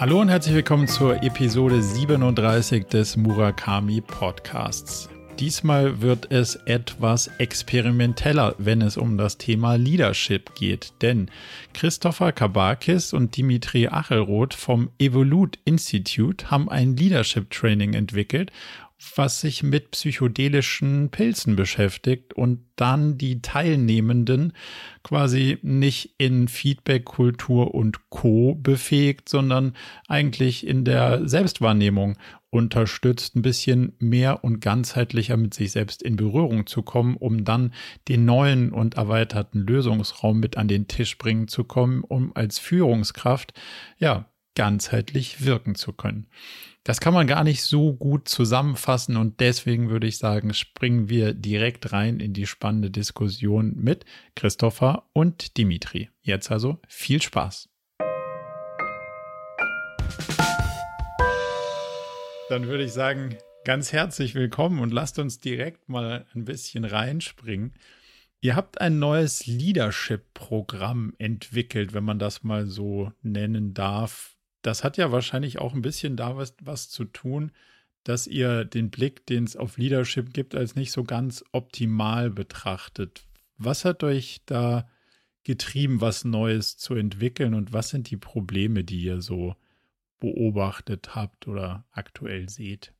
Hallo und herzlich willkommen zur Episode 37 des Murakami Podcasts. Diesmal wird es etwas experimenteller, wenn es um das Thema Leadership geht. Denn Christopher Kabakis und Dimitri Achelroth vom Evolute Institute haben ein Leadership Training entwickelt was sich mit psychedelischen Pilzen beschäftigt und dann die Teilnehmenden quasi nicht in Feedback-Kultur und Co. befähigt, sondern eigentlich in der Selbstwahrnehmung unterstützt, ein bisschen mehr und ganzheitlicher mit sich selbst in Berührung zu kommen, um dann den neuen und erweiterten Lösungsraum mit an den Tisch bringen zu kommen, um als Führungskraft, ja, ganzheitlich wirken zu können. Das kann man gar nicht so gut zusammenfassen und deswegen würde ich sagen, springen wir direkt rein in die spannende Diskussion mit Christopher und Dimitri. Jetzt also viel Spaß. Dann würde ich sagen, ganz herzlich willkommen und lasst uns direkt mal ein bisschen reinspringen. Ihr habt ein neues Leadership-Programm entwickelt, wenn man das mal so nennen darf das hat ja wahrscheinlich auch ein bisschen da was, was zu tun, dass ihr den Blick, den es auf Leadership gibt, als nicht so ganz optimal betrachtet. Was hat euch da getrieben, was Neues zu entwickeln und was sind die Probleme, die ihr so beobachtet habt oder aktuell seht?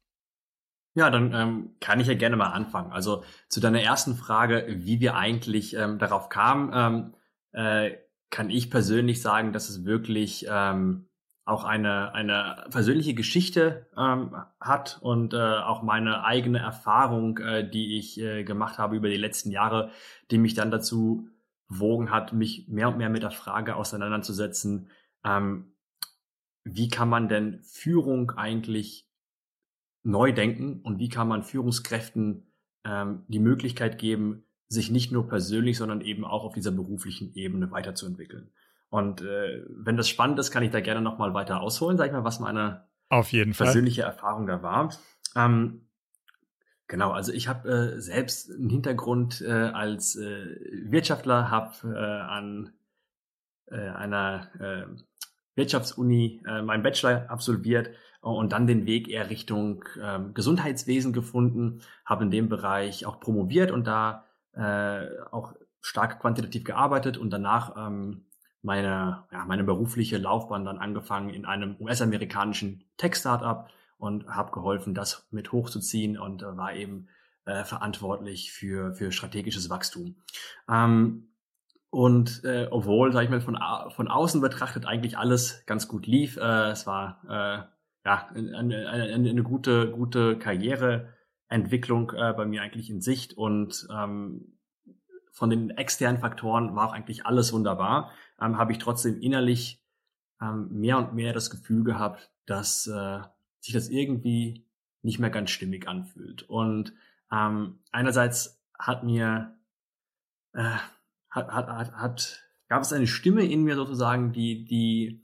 Ja, dann ähm, kann ich ja gerne mal anfangen. Also zu deiner ersten Frage, wie wir eigentlich ähm, darauf kamen, ähm, äh, kann ich persönlich sagen, dass es wirklich ähm, auch eine, eine persönliche Geschichte ähm, hat und äh, auch meine eigene Erfahrung, äh, die ich äh, gemacht habe über die letzten Jahre, die mich dann dazu bewogen hat, mich mehr und mehr mit der Frage auseinanderzusetzen, ähm, wie kann man denn Führung eigentlich neu denken und wie kann man Führungskräften ähm, die Möglichkeit geben, sich nicht nur persönlich, sondern eben auch auf dieser beruflichen Ebene weiterzuentwickeln. Und äh, wenn das spannend ist, kann ich da gerne nochmal weiter ausholen, sag ich mal, was meine Auf jeden persönliche Fall. Erfahrung da war. Ähm, genau, also ich habe äh, selbst einen Hintergrund äh, als äh, Wirtschaftler, habe äh, an äh, einer äh, Wirtschaftsuni äh, meinen Bachelor absolviert und dann den Weg eher Richtung äh, Gesundheitswesen gefunden, habe in dem Bereich auch promoviert und da äh, auch stark quantitativ gearbeitet und danach ähm, meine, ja, meine berufliche Laufbahn dann angefangen in einem US-amerikanischen Tech-Startup und habe geholfen, das mit hochzuziehen und äh, war eben äh, verantwortlich für, für strategisches Wachstum. Ähm, und äh, obwohl, sage ich mal, von, von außen betrachtet eigentlich alles ganz gut lief, äh, es war äh, ja eine, eine, eine gute, gute Karriereentwicklung äh, bei mir eigentlich in Sicht und ähm, von den externen Faktoren war auch eigentlich alles wunderbar ähm, habe ich trotzdem innerlich ähm, mehr und mehr das Gefühl gehabt, dass äh, sich das irgendwie nicht mehr ganz stimmig anfühlt. Und ähm, einerseits hat mir äh, hat, hat, hat, hat gab es eine Stimme in mir sozusagen, die die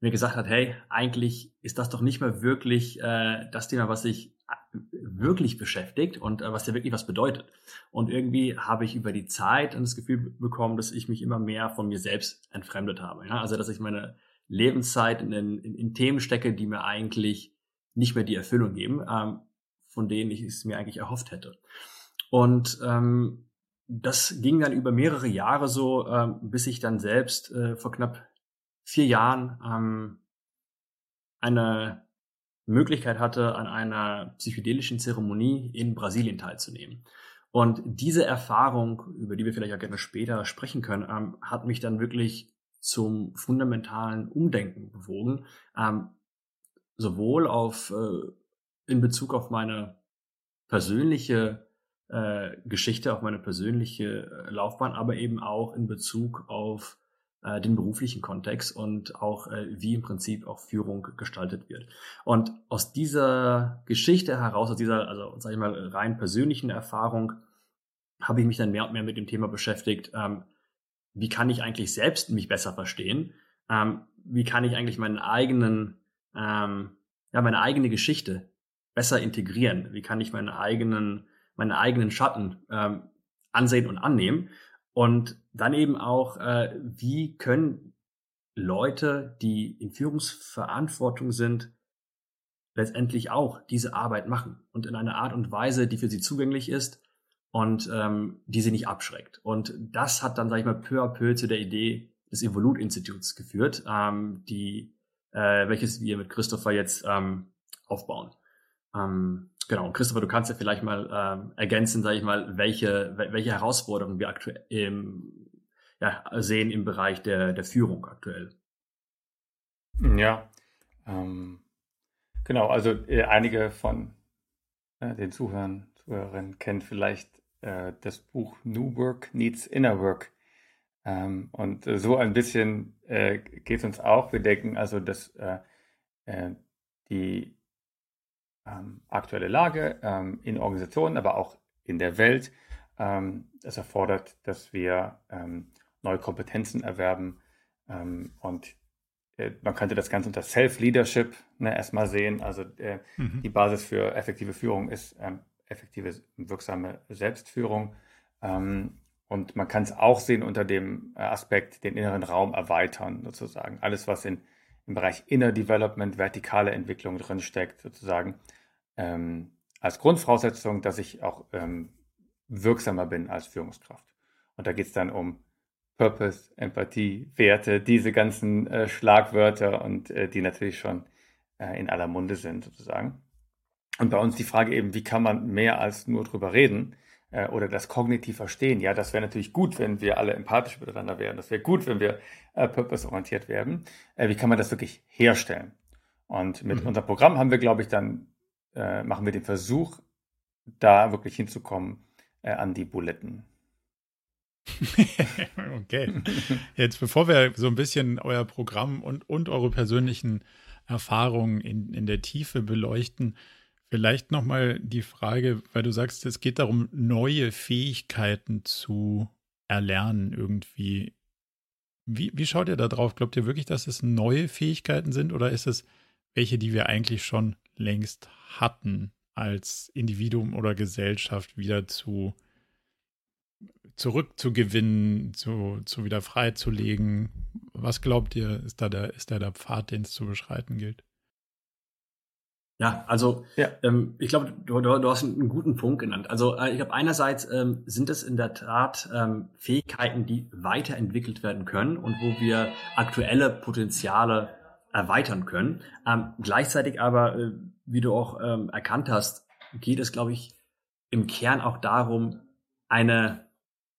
mir gesagt hat, hey, eigentlich ist das doch nicht mehr wirklich äh, das Thema, was ich wirklich beschäftigt und äh, was ja wirklich was bedeutet. Und irgendwie habe ich über die Zeit das Gefühl bekommen, dass ich mich immer mehr von mir selbst entfremdet habe. Ja? Also dass ich meine Lebenszeit in, in, in Themen stecke, die mir eigentlich nicht mehr die Erfüllung geben, ähm, von denen ich es mir eigentlich erhofft hätte. Und ähm, das ging dann über mehrere Jahre so, ähm, bis ich dann selbst äh, vor knapp vier Jahren ähm, eine Möglichkeit hatte, an einer psychedelischen Zeremonie in Brasilien teilzunehmen. Und diese Erfahrung, über die wir vielleicht auch gerne später sprechen können, ähm, hat mich dann wirklich zum fundamentalen Umdenken bewogen, ähm, sowohl auf äh, in Bezug auf meine persönliche äh, Geschichte, auf meine persönliche äh, Laufbahn, aber eben auch in Bezug auf äh, den beruflichen Kontext und auch äh, wie im Prinzip auch Führung gestaltet wird. Und aus dieser Geschichte heraus, aus dieser, also sage ich mal, rein persönlichen Erfahrung, habe ich mich dann mehr und mehr mit dem Thema beschäftigt, ähm, wie kann ich eigentlich selbst mich besser verstehen? Ähm, wie kann ich eigentlich meinen eigenen, ähm, ja, meine eigene Geschichte besser integrieren? Wie kann ich meine eigenen, meine eigenen Schatten ähm, ansehen und annehmen? Und dann eben auch, äh, wie können Leute, die in Führungsverantwortung sind, letztendlich auch diese Arbeit machen und in einer Art und Weise, die für sie zugänglich ist und ähm, die sie nicht abschreckt. Und das hat dann, sage ich mal, peu à peu zu der Idee des Evolut Instituts geführt, ähm, die, äh, welches wir mit Christopher jetzt ähm, aufbauen. Ähm, genau, Christopher, du kannst ja vielleicht mal ähm, ergänzen, sage ich mal, welche, welche Herausforderungen wir aktuell im, ja, sehen im Bereich der, der Führung aktuell. Ja, ähm, genau, also äh, einige von äh, den Zuhörern, Zuhörerinnen kennen vielleicht äh, das Buch New Work Needs Inner Work. Ähm, und so ein bisschen äh, geht es uns auch. Wir denken also, dass äh, äh, die ähm, aktuelle Lage ähm, in Organisationen, aber auch in der Welt, ähm, es erfordert, dass wir ähm, neue Kompetenzen erwerben. Ähm, und äh, man könnte das Ganze unter Self-Leadership ne, erstmal sehen. Also äh, mhm. die Basis für effektive Führung ist effektive, wirksame Selbstführung. Und man kann es auch sehen unter dem äh, Aspekt, den inneren Raum erweitern, sozusagen. Alles, was in, im Bereich Inner Development, vertikale Entwicklung drinsteckt, sozusagen, ähm, als Grundvoraussetzung, dass ich auch ähm, wirksamer bin als Führungskraft. Und da geht es dann um Purpose, Empathie, Werte, diese ganzen äh, Schlagwörter und äh, die natürlich schon äh, in aller Munde sind, sozusagen. Und bei uns die Frage eben, wie kann man mehr als nur drüber reden? Äh, oder das kognitiv verstehen. Ja, das wäre natürlich gut, wenn wir alle empathisch miteinander wären. Das wäre gut, wenn wir äh, purpose-orientiert werden. Äh, wie kann man das wirklich herstellen? Und mit mhm. unserem Programm haben wir, glaube ich, dann äh, machen wir den Versuch, da wirklich hinzukommen äh, an die Buletten. okay. Jetzt, bevor wir so ein bisschen euer Programm und, und eure persönlichen Erfahrungen in, in der Tiefe beleuchten, Vielleicht nochmal die Frage, weil du sagst, es geht darum, neue Fähigkeiten zu erlernen irgendwie. Wie, wie schaut ihr da drauf? Glaubt ihr wirklich, dass es neue Fähigkeiten sind oder ist es welche, die wir eigentlich schon längst hatten, als Individuum oder Gesellschaft wieder zu zurückzugewinnen, zu, zu wieder freizulegen? Was glaubt ihr, ist da der, ist da der Pfad, den es zu beschreiten gilt? Ja, also ja. Ähm, ich glaube, du, du, du, hast einen guten Punkt genannt. Also äh, ich glaube, einerseits ähm, sind es in der Tat ähm, Fähigkeiten, die weiterentwickelt werden können und wo wir aktuelle Potenziale erweitern können. Ähm, gleichzeitig aber, äh, wie du auch ähm, erkannt hast, geht es, glaube ich, im Kern auch darum, eine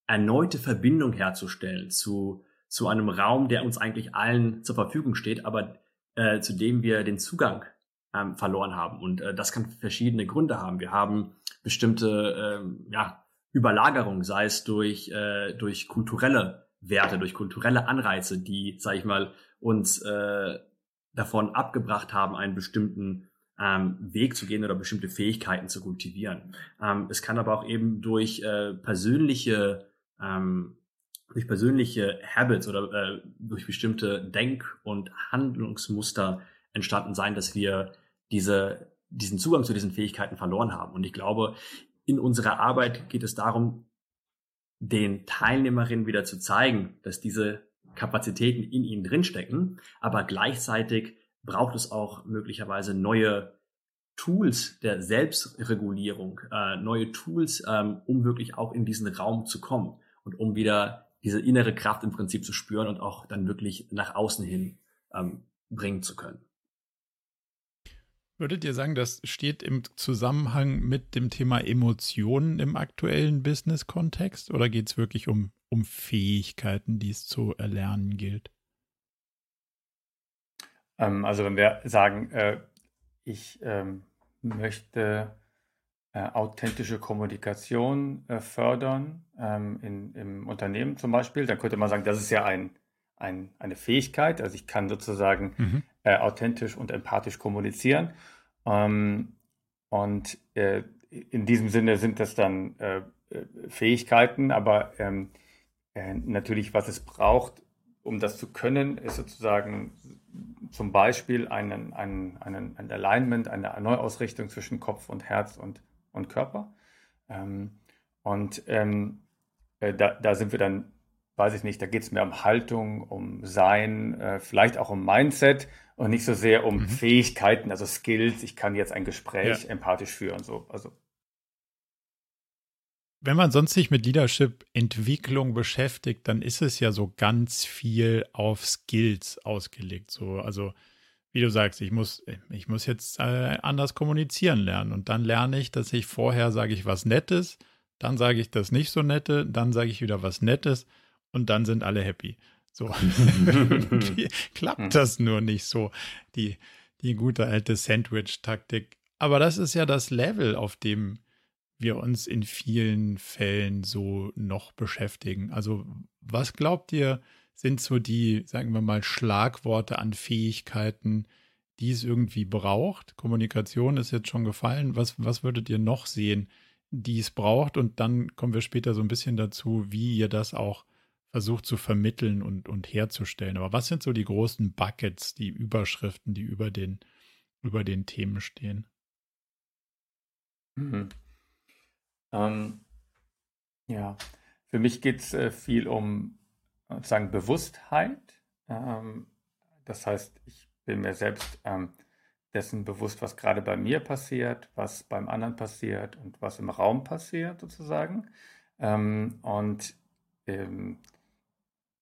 erneute Verbindung herzustellen zu, zu einem Raum, der uns eigentlich allen zur Verfügung steht, aber äh, zu dem wir den Zugang ähm, verloren haben. Und äh, das kann verschiedene Gründe haben. Wir haben bestimmte ähm, ja, Überlagerung, sei es durch, äh, durch kulturelle Werte, durch kulturelle Anreize, die, sage ich mal, uns äh, davon abgebracht haben, einen bestimmten ähm, Weg zu gehen oder bestimmte Fähigkeiten zu kultivieren. Ähm, es kann aber auch eben durch äh, persönliche ähm, durch persönliche Habits oder äh, durch bestimmte Denk- und Handlungsmuster entstanden sein, dass wir diese, diesen Zugang zu diesen Fähigkeiten verloren haben. Und ich glaube, in unserer Arbeit geht es darum, den Teilnehmerinnen wieder zu zeigen, dass diese Kapazitäten in ihnen drinstecken, aber gleichzeitig braucht es auch möglicherweise neue Tools der Selbstregulierung, äh, neue Tools, ähm, um wirklich auch in diesen Raum zu kommen und um wieder diese innere Kraft im Prinzip zu spüren und auch dann wirklich nach außen hin ähm, bringen zu können. Würdet ihr sagen, das steht im Zusammenhang mit dem Thema Emotionen im aktuellen Business-Kontext oder geht es wirklich um, um Fähigkeiten, die es zu erlernen gilt? Ähm, also wenn wir sagen, äh, ich ähm, möchte äh, authentische Kommunikation äh, fördern ähm, in, im Unternehmen zum Beispiel, dann könnte man sagen, das ist ja ein, ein, eine Fähigkeit. Also ich kann sozusagen mhm. äh, authentisch und empathisch kommunizieren. Ähm, und äh, in diesem Sinne sind das dann äh, Fähigkeiten, aber ähm, äh, natürlich, was es braucht, um das zu können, ist sozusagen zum Beispiel einen, einen, einen, ein Alignment, eine Neuausrichtung zwischen Kopf und Herz und, und Körper. Ähm, und ähm, äh, da, da sind wir dann weiß ich nicht, da geht es mehr um Haltung, um Sein, äh, vielleicht auch um Mindset und nicht so sehr um mhm. Fähigkeiten, also Skills. Ich kann jetzt ein Gespräch ja. empathisch führen, so. Also wenn man sonst sich mit Leadership-Entwicklung beschäftigt, dann ist es ja so ganz viel auf Skills ausgelegt. So, also wie du sagst, ich muss, ich muss jetzt äh, anders kommunizieren lernen. Und dann lerne ich, dass ich vorher sage ich was Nettes, dann sage ich das nicht so Nette, dann sage ich wieder was Nettes und dann sind alle happy. So klappt das nur nicht so, die, die gute alte Sandwich-Taktik. Aber das ist ja das Level, auf dem wir uns in vielen Fällen so noch beschäftigen. Also was glaubt ihr, sind so die, sagen wir mal, Schlagworte an Fähigkeiten, die es irgendwie braucht? Kommunikation ist jetzt schon gefallen. Was, was würdet ihr noch sehen, die es braucht? Und dann kommen wir später so ein bisschen dazu, wie ihr das auch versucht zu vermitteln und, und herzustellen. Aber was sind so die großen Buckets, die Überschriften, die über den, über den Themen stehen? Mhm. Ähm, ja, für mich geht es äh, viel um sozusagen Bewusstheit. Ähm, das heißt, ich bin mir selbst ähm, dessen bewusst, was gerade bei mir passiert, was beim anderen passiert und was im Raum passiert sozusagen. Ähm, und ähm,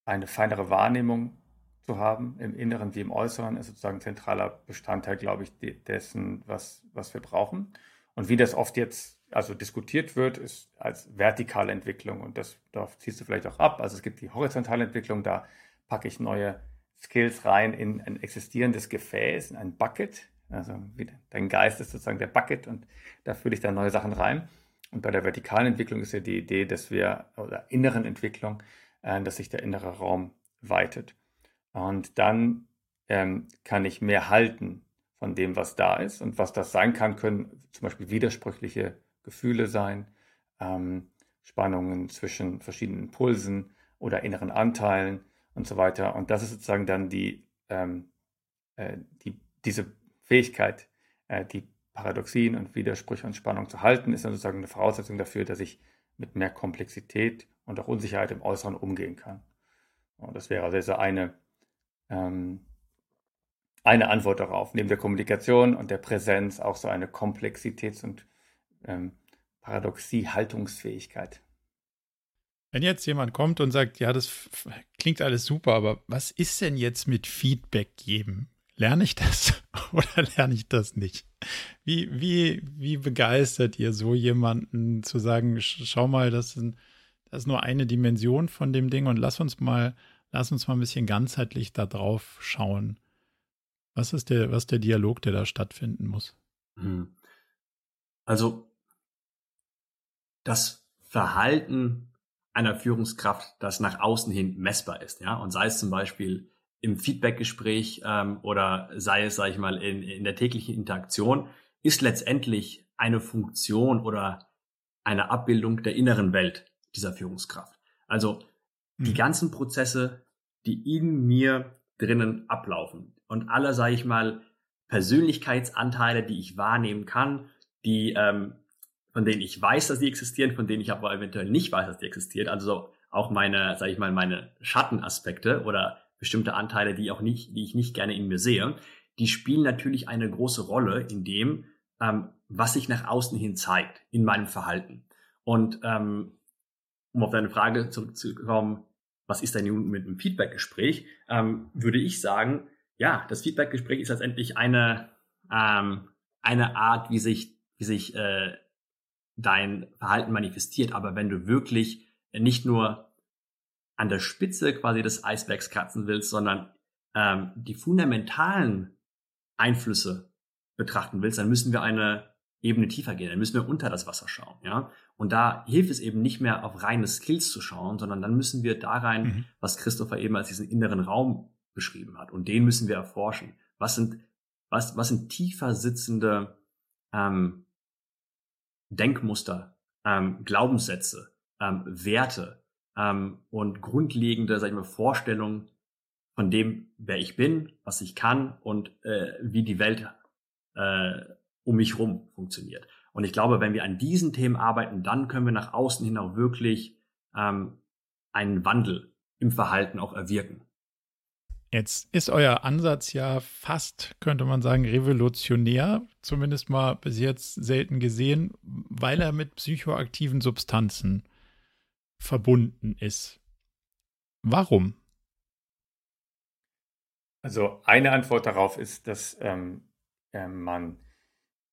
eine feinere Wahrnehmung zu haben im Inneren wie im Äußeren ist sozusagen zentraler Bestandteil, glaube ich, dessen, was, was wir brauchen. Und wie das oft jetzt also diskutiert wird, ist als vertikale Entwicklung und das darauf ziehst du vielleicht auch ab. Also es gibt die horizontale Entwicklung, da packe ich neue Skills rein in ein existierendes Gefäß, in ein Bucket. Also dein Geist ist sozusagen der Bucket und da fülle ich dann neue Sachen rein. Und bei der vertikalen Entwicklung ist ja die Idee, dass wir, oder inneren Entwicklung, äh, dass sich der innere Raum weitet. Und dann ähm, kann ich mehr halten von dem, was da ist. Und was das sein kann, können zum Beispiel widersprüchliche Gefühle sein, ähm, Spannungen zwischen verschiedenen Impulsen oder inneren Anteilen und so weiter. Und das ist sozusagen dann die, ähm, äh, die diese Fähigkeit, äh, die Paradoxien und Widersprüche und Spannung zu halten, ist dann sozusagen eine Voraussetzung dafür, dass ich mit mehr Komplexität und auch Unsicherheit im Äußeren umgehen kann. Und das wäre also eine, ähm, eine Antwort darauf. Neben der Kommunikation und der Präsenz auch so eine Komplexitäts- und ähm, Paradoxie-Haltungsfähigkeit. Wenn jetzt jemand kommt und sagt, ja, das klingt alles super, aber was ist denn jetzt mit Feedback geben? Lerne ich das oder lerne ich das nicht? Wie, wie, wie begeistert ihr so jemanden zu sagen, schau mal, das ist, das ist nur eine Dimension von dem Ding und lass uns mal, lass uns mal ein bisschen ganzheitlich da drauf schauen. Was ist der, was der Dialog, der da stattfinden muss? Hm. Also das Verhalten einer Führungskraft, das nach außen hin messbar ist, ja, und sei es zum Beispiel im Feedbackgespräch ähm, oder sei es, sage ich mal, in, in der täglichen Interaktion, ist letztendlich eine Funktion oder eine Abbildung der inneren Welt dieser Führungskraft. Also die mhm. ganzen Prozesse, die in mir drinnen ablaufen und alle, sage ich mal, Persönlichkeitsanteile, die ich wahrnehmen kann, die ähm, von denen ich weiß, dass die existieren, von denen ich aber eventuell nicht weiß, dass die existieren. Also auch meine, sage ich mal, meine Schattenaspekte oder bestimmte Anteile, die auch nicht, die ich nicht gerne in mir sehe, die spielen natürlich eine große Rolle in dem, ähm, was sich nach außen hin zeigt in meinem Verhalten. Und ähm, um auf deine Frage zurückzukommen, was ist denn nun mit einem Feedbackgespräch, ähm, würde ich sagen, ja, das Feedbackgespräch ist letztendlich eine ähm, eine Art, wie sich wie sich äh, dein Verhalten manifestiert. Aber wenn du wirklich nicht nur an der Spitze quasi des Eisbergs kratzen willst, sondern ähm, die fundamentalen Einflüsse betrachten willst, dann müssen wir eine Ebene tiefer gehen. Dann müssen wir unter das Wasser schauen, ja. Und da hilft es eben nicht mehr auf reine Skills zu schauen, sondern dann müssen wir da rein, mhm. was Christopher eben als diesen inneren Raum beschrieben hat. Und den müssen wir erforschen. Was sind, was, was sind tiefer sitzende ähm, Denkmuster, ähm, Glaubenssätze, ähm, Werte ähm, und grundlegende, sag ich mal, Vorstellungen von dem, wer ich bin, was ich kann und äh, wie die Welt äh, um mich herum funktioniert. Und ich glaube, wenn wir an diesen Themen arbeiten, dann können wir nach außen hin auch wirklich ähm, einen Wandel im Verhalten auch erwirken. Jetzt ist euer Ansatz ja fast, könnte man sagen, revolutionär, zumindest mal bis jetzt selten gesehen, weil er mit psychoaktiven Substanzen verbunden ist. Warum? Also eine Antwort darauf ist, dass ähm, äh, man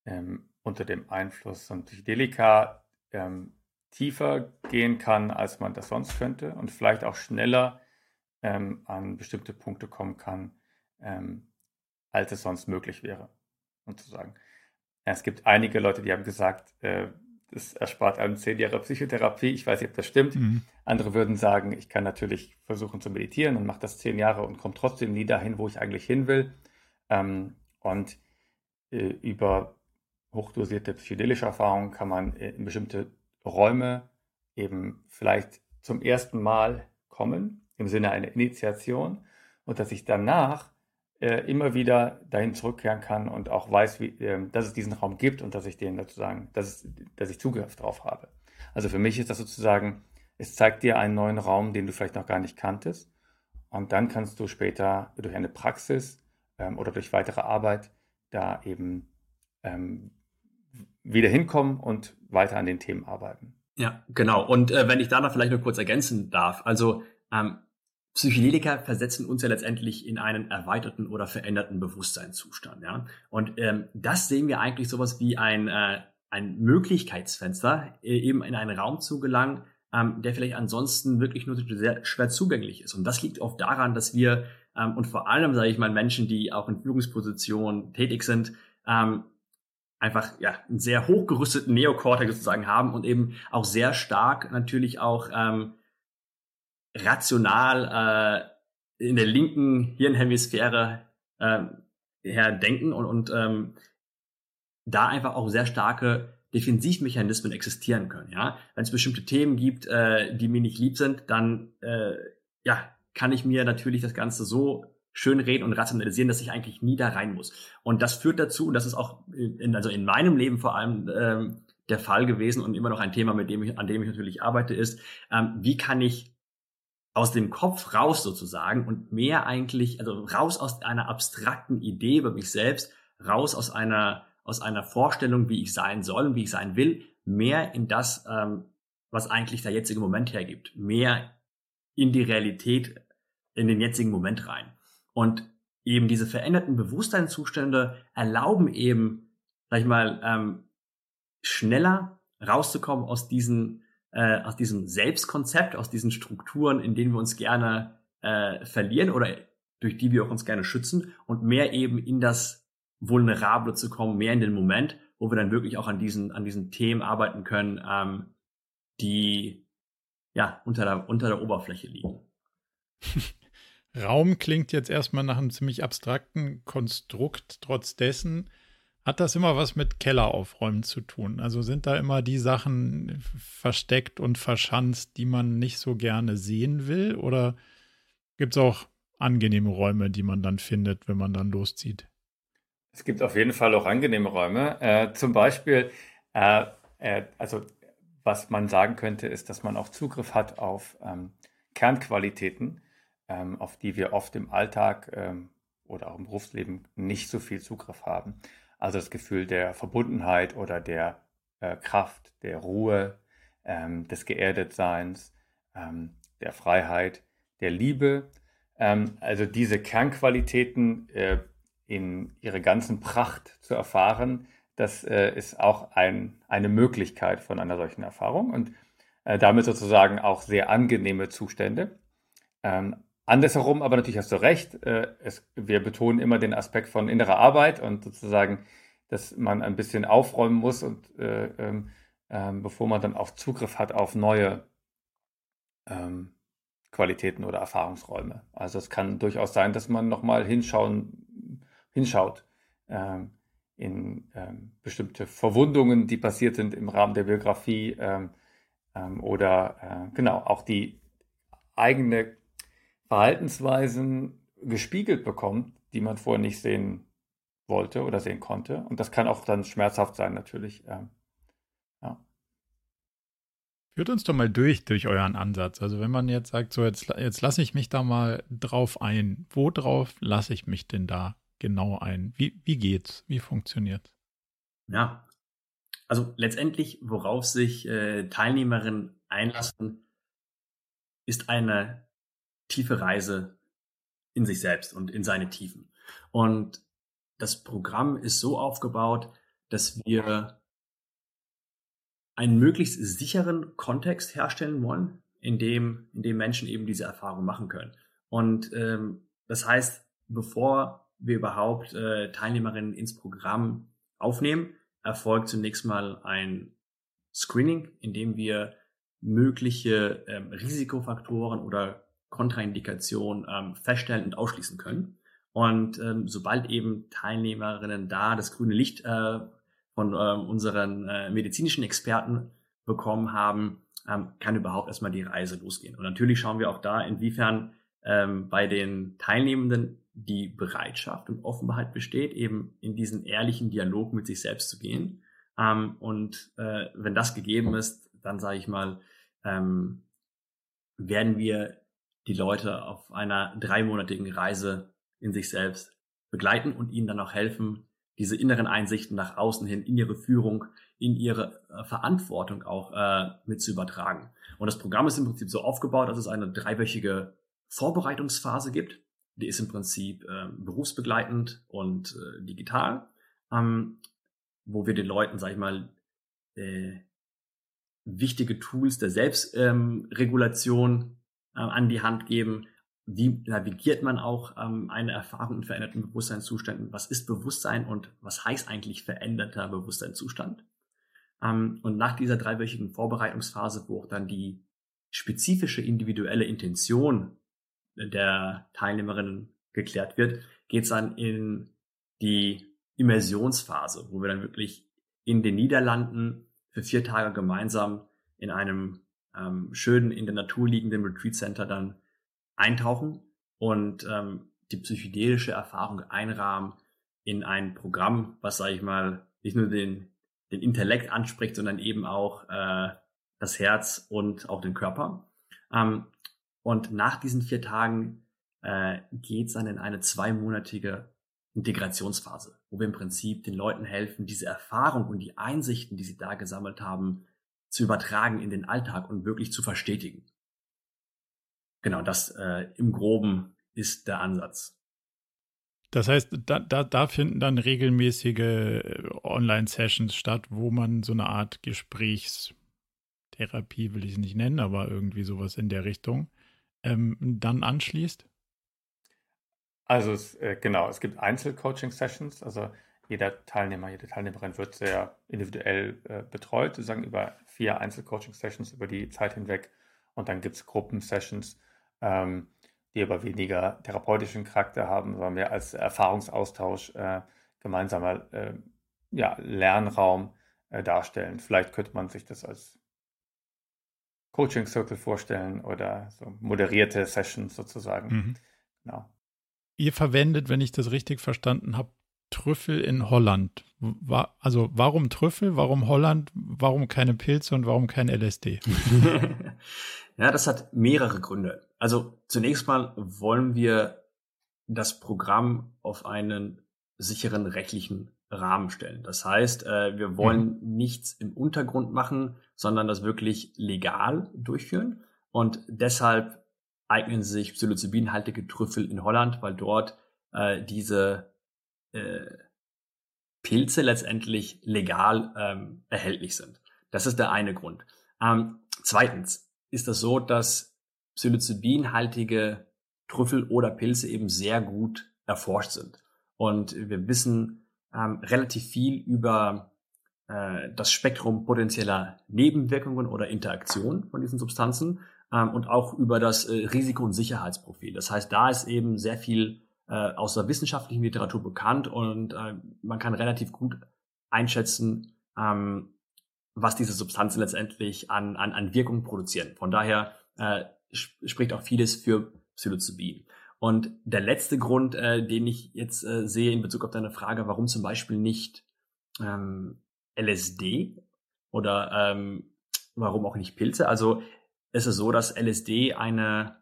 ähm, unter dem Einfluss von Psychedelika ähm, tiefer gehen kann, als man das sonst könnte und vielleicht auch schneller ähm, an bestimmte Punkte kommen kann, ähm, als es sonst möglich wäre, sozusagen. Es gibt einige Leute, die haben gesagt, äh, das erspart einem zehn Jahre Psychotherapie. Ich weiß nicht, ob das stimmt. Mhm. Andere würden sagen, ich kann natürlich versuchen zu meditieren und mache das zehn Jahre und komme trotzdem nie dahin, wo ich eigentlich hin will. Ähm, und äh, über hochdosierte psychedelische Erfahrungen kann man in bestimmte Räume eben vielleicht zum ersten Mal kommen, im Sinne einer Initiation, und dass ich danach äh, immer wieder dahin zurückkehren kann und auch weiß, wie, äh, dass es diesen Raum gibt und dass ich den sozusagen, dass, es, dass ich Zugriff drauf habe. Also für mich ist das sozusagen, es zeigt dir einen neuen Raum, den du vielleicht noch gar nicht kanntest. Und dann kannst du später durch eine Praxis ähm, oder durch weitere Arbeit da eben ähm, wieder hinkommen und weiter an den Themen arbeiten. Ja, genau. Und äh, wenn ich da noch vielleicht noch kurz ergänzen darf, also ähm, Psychedelika versetzen uns ja letztendlich in einen erweiterten oder veränderten Bewusstseinszustand. Ja? Und ähm, das sehen wir eigentlich sowas wie ein, äh, ein Möglichkeitsfenster, äh, eben in einen Raum zu gelangen, ähm, der vielleicht ansonsten wirklich nur sehr schwer zugänglich ist. Und das liegt oft daran, dass wir ähm, und vor allem, sage ich mal, Menschen, die auch in Führungspositionen tätig sind, ähm, einfach ja einen sehr hochgerüsteten Neokortex sozusagen haben und eben auch sehr stark natürlich auch ähm, rational äh, in der linken Hirnhemisphäre äh, her denken und, und ähm, da einfach auch sehr starke Defensivmechanismen existieren können. Ja, wenn es bestimmte Themen gibt, äh, die mir nicht lieb sind, dann äh, ja kann ich mir natürlich das Ganze so schön reden und rationalisieren, dass ich eigentlich nie da rein muss. Und das führt dazu, und das ist auch in, also in meinem Leben vor allem ähm, der Fall gewesen und immer noch ein Thema, mit dem ich, an dem ich natürlich arbeite, ist, ähm, wie kann ich aus dem Kopf raus sozusagen und mehr eigentlich, also raus aus einer abstrakten Idee über mich selbst, raus aus einer, aus einer Vorstellung, wie ich sein soll und wie ich sein will, mehr in das, ähm, was eigentlich der jetzige Moment hergibt, mehr in die Realität, in den jetzigen Moment rein. Und eben diese veränderten Bewusstseinszustände erlauben eben, sag ich mal, ähm, schneller rauszukommen aus diesen äh, aus diesem Selbstkonzept, aus diesen Strukturen, in denen wir uns gerne äh, verlieren oder durch die wir auch uns gerne schützen und mehr eben in das Vulnerable zu kommen, mehr in den Moment, wo wir dann wirklich auch an diesen an diesen Themen arbeiten können, ähm, die ja unter der unter der Oberfläche liegen. Raum klingt jetzt erstmal nach einem ziemlich abstrakten Konstrukt. Trotz dessen hat das immer was mit Kelleraufräumen zu tun. Also sind da immer die Sachen versteckt und verschanzt, die man nicht so gerne sehen will? Oder gibt es auch angenehme Räume, die man dann findet, wenn man dann loszieht? Es gibt auf jeden Fall auch angenehme Räume. Äh, zum Beispiel, äh, äh, also was man sagen könnte, ist, dass man auch Zugriff hat auf ähm, Kernqualitäten ähm, auf die wir oft im Alltag ähm, oder auch im Berufsleben nicht so viel Zugriff haben. Also das Gefühl der Verbundenheit oder der äh, Kraft, der Ruhe, ähm, des Geerdetseins, ähm, der Freiheit, der Liebe. Ähm, also diese Kernqualitäten äh, in ihrer ganzen Pracht zu erfahren, das äh, ist auch ein, eine Möglichkeit von einer solchen Erfahrung und äh, damit sozusagen auch sehr angenehme Zustände. Ähm, Andersherum, aber natürlich hast du recht, äh, es, wir betonen immer den Aspekt von innerer Arbeit und sozusagen, dass man ein bisschen aufräumen muss und äh, ähm, ähm, bevor man dann auch Zugriff hat auf neue ähm, Qualitäten oder Erfahrungsräume. Also es kann durchaus sein, dass man nochmal hinschauen, hinschaut ähm, in ähm, bestimmte Verwundungen, die passiert sind im Rahmen der Biografie ähm, oder äh, genau auch die eigene Verhaltensweisen gespiegelt bekommt, die man vorher nicht sehen wollte oder sehen konnte. Und das kann auch dann schmerzhaft sein, natürlich. Ähm, ja. Führt uns doch mal durch, durch euren Ansatz. Also wenn man jetzt sagt, so jetzt, jetzt lasse ich mich da mal drauf ein. Wo drauf lasse ich mich denn da genau ein? Wie, wie geht's? Wie funktioniert's? Ja, also letztendlich, worauf sich äh, Teilnehmerinnen einlassen, ist eine tiefe Reise in sich selbst und in seine Tiefen. Und das Programm ist so aufgebaut, dass wir einen möglichst sicheren Kontext herstellen wollen, in dem, in dem Menschen eben diese Erfahrung machen können. Und ähm, das heißt, bevor wir überhaupt äh, Teilnehmerinnen ins Programm aufnehmen, erfolgt zunächst mal ein Screening, in dem wir mögliche ähm, Risikofaktoren oder Kontraindikationen ähm, feststellen und ausschließen können. Und ähm, sobald eben Teilnehmerinnen da das grüne Licht äh, von ähm, unseren äh, medizinischen Experten bekommen haben, ähm, kann überhaupt erstmal die Reise losgehen. Und natürlich schauen wir auch da, inwiefern ähm, bei den Teilnehmenden die Bereitschaft und Offenheit besteht, eben in diesen ehrlichen Dialog mit sich selbst zu gehen. Ähm, und äh, wenn das gegeben ist, dann sage ich mal, ähm, werden wir die Leute auf einer dreimonatigen Reise in sich selbst begleiten und ihnen dann auch helfen, diese inneren Einsichten nach außen hin in ihre Führung, in ihre äh, Verantwortung auch äh, mit zu übertragen. Und das Programm ist im Prinzip so aufgebaut, dass es eine dreiwöchige Vorbereitungsphase gibt. Die ist im Prinzip äh, berufsbegleitend und äh, digital, ähm, wo wir den Leuten, sag ich mal, äh, wichtige Tools der Selbstregulation ähm, äh, an die Hand geben, wie navigiert man auch ähm, eine Erfahrung in veränderten Bewusstseinszuständen? Was ist Bewusstsein und was heißt eigentlich veränderter Bewusstseinszustand? Ähm, und nach dieser dreiwöchigen Vorbereitungsphase, wo auch dann die spezifische individuelle Intention der Teilnehmerinnen geklärt wird, geht es dann in die Immersionsphase, wo wir dann wirklich in den Niederlanden für vier Tage gemeinsam in einem ähm, schönen, in der Natur liegenden Retreat Center dann eintauchen und ähm, die psychedelische Erfahrung einrahmen in ein Programm, was, sage ich mal, nicht nur den, den Intellekt anspricht, sondern eben auch äh, das Herz und auch den Körper. Ähm, und nach diesen vier Tagen äh, geht es dann in eine zweimonatige Integrationsphase, wo wir im Prinzip den Leuten helfen, diese Erfahrung und die Einsichten, die sie da gesammelt haben, zu übertragen in den Alltag und wirklich zu verstetigen. Genau, das äh, im groben ist der Ansatz. Das heißt, da, da, da finden dann regelmäßige äh, Online-Sessions statt, wo man so eine Art Gesprächstherapie, will ich es nicht nennen, aber irgendwie sowas in der Richtung, ähm, dann anschließt? Also es, äh, genau, es gibt Einzelcoaching-Sessions, also jeder Teilnehmer, jede Teilnehmerin wird sehr individuell äh, betreut, sozusagen über vier Einzelcoaching-Sessions über die Zeit hinweg. Und dann gibt es Gruppensessions, ähm, die aber weniger therapeutischen Charakter haben, sondern mehr als Erfahrungsaustausch, äh, gemeinsamer äh, ja, Lernraum äh, darstellen. Vielleicht könnte man sich das als Coaching Circle vorstellen oder so moderierte Sessions sozusagen. Mhm. Genau. Ihr verwendet, wenn ich das richtig verstanden habe, Trüffel in Holland. War, also warum Trüffel, warum Holland, warum keine Pilze und warum kein LSD? ja, das hat mehrere Gründe. Also zunächst mal wollen wir das Programm auf einen sicheren rechtlichen Rahmen stellen. Das heißt, äh, wir wollen mhm. nichts im Untergrund machen, sondern das wirklich legal durchführen. Und deshalb eignen sich psilocybinhaltige Trüffel in Holland, weil dort äh, diese äh, Pilze letztendlich legal ähm, erhältlich sind. Das ist der eine Grund. Ähm, zweitens ist das so, dass psilocybinhaltige Trüffel oder Pilze eben sehr gut erforscht sind. Und wir wissen ähm, relativ viel über äh, das Spektrum potenzieller Nebenwirkungen oder Interaktionen von diesen Substanzen ähm, und auch über das äh, Risiko- und Sicherheitsprofil. Das heißt, da ist eben sehr viel äh, aus der wissenschaftlichen Literatur bekannt und äh, man kann relativ gut einschätzen, ähm, was diese Substanzen letztendlich an, an, an Wirkung produzieren. Von daher äh, spricht auch vieles für Psilocybin. Und der letzte Grund, äh, den ich jetzt äh, sehe in Bezug auf deine Frage, warum zum Beispiel nicht ähm, LSD oder ähm, warum auch nicht Pilze? Also es ist so, dass LSD eine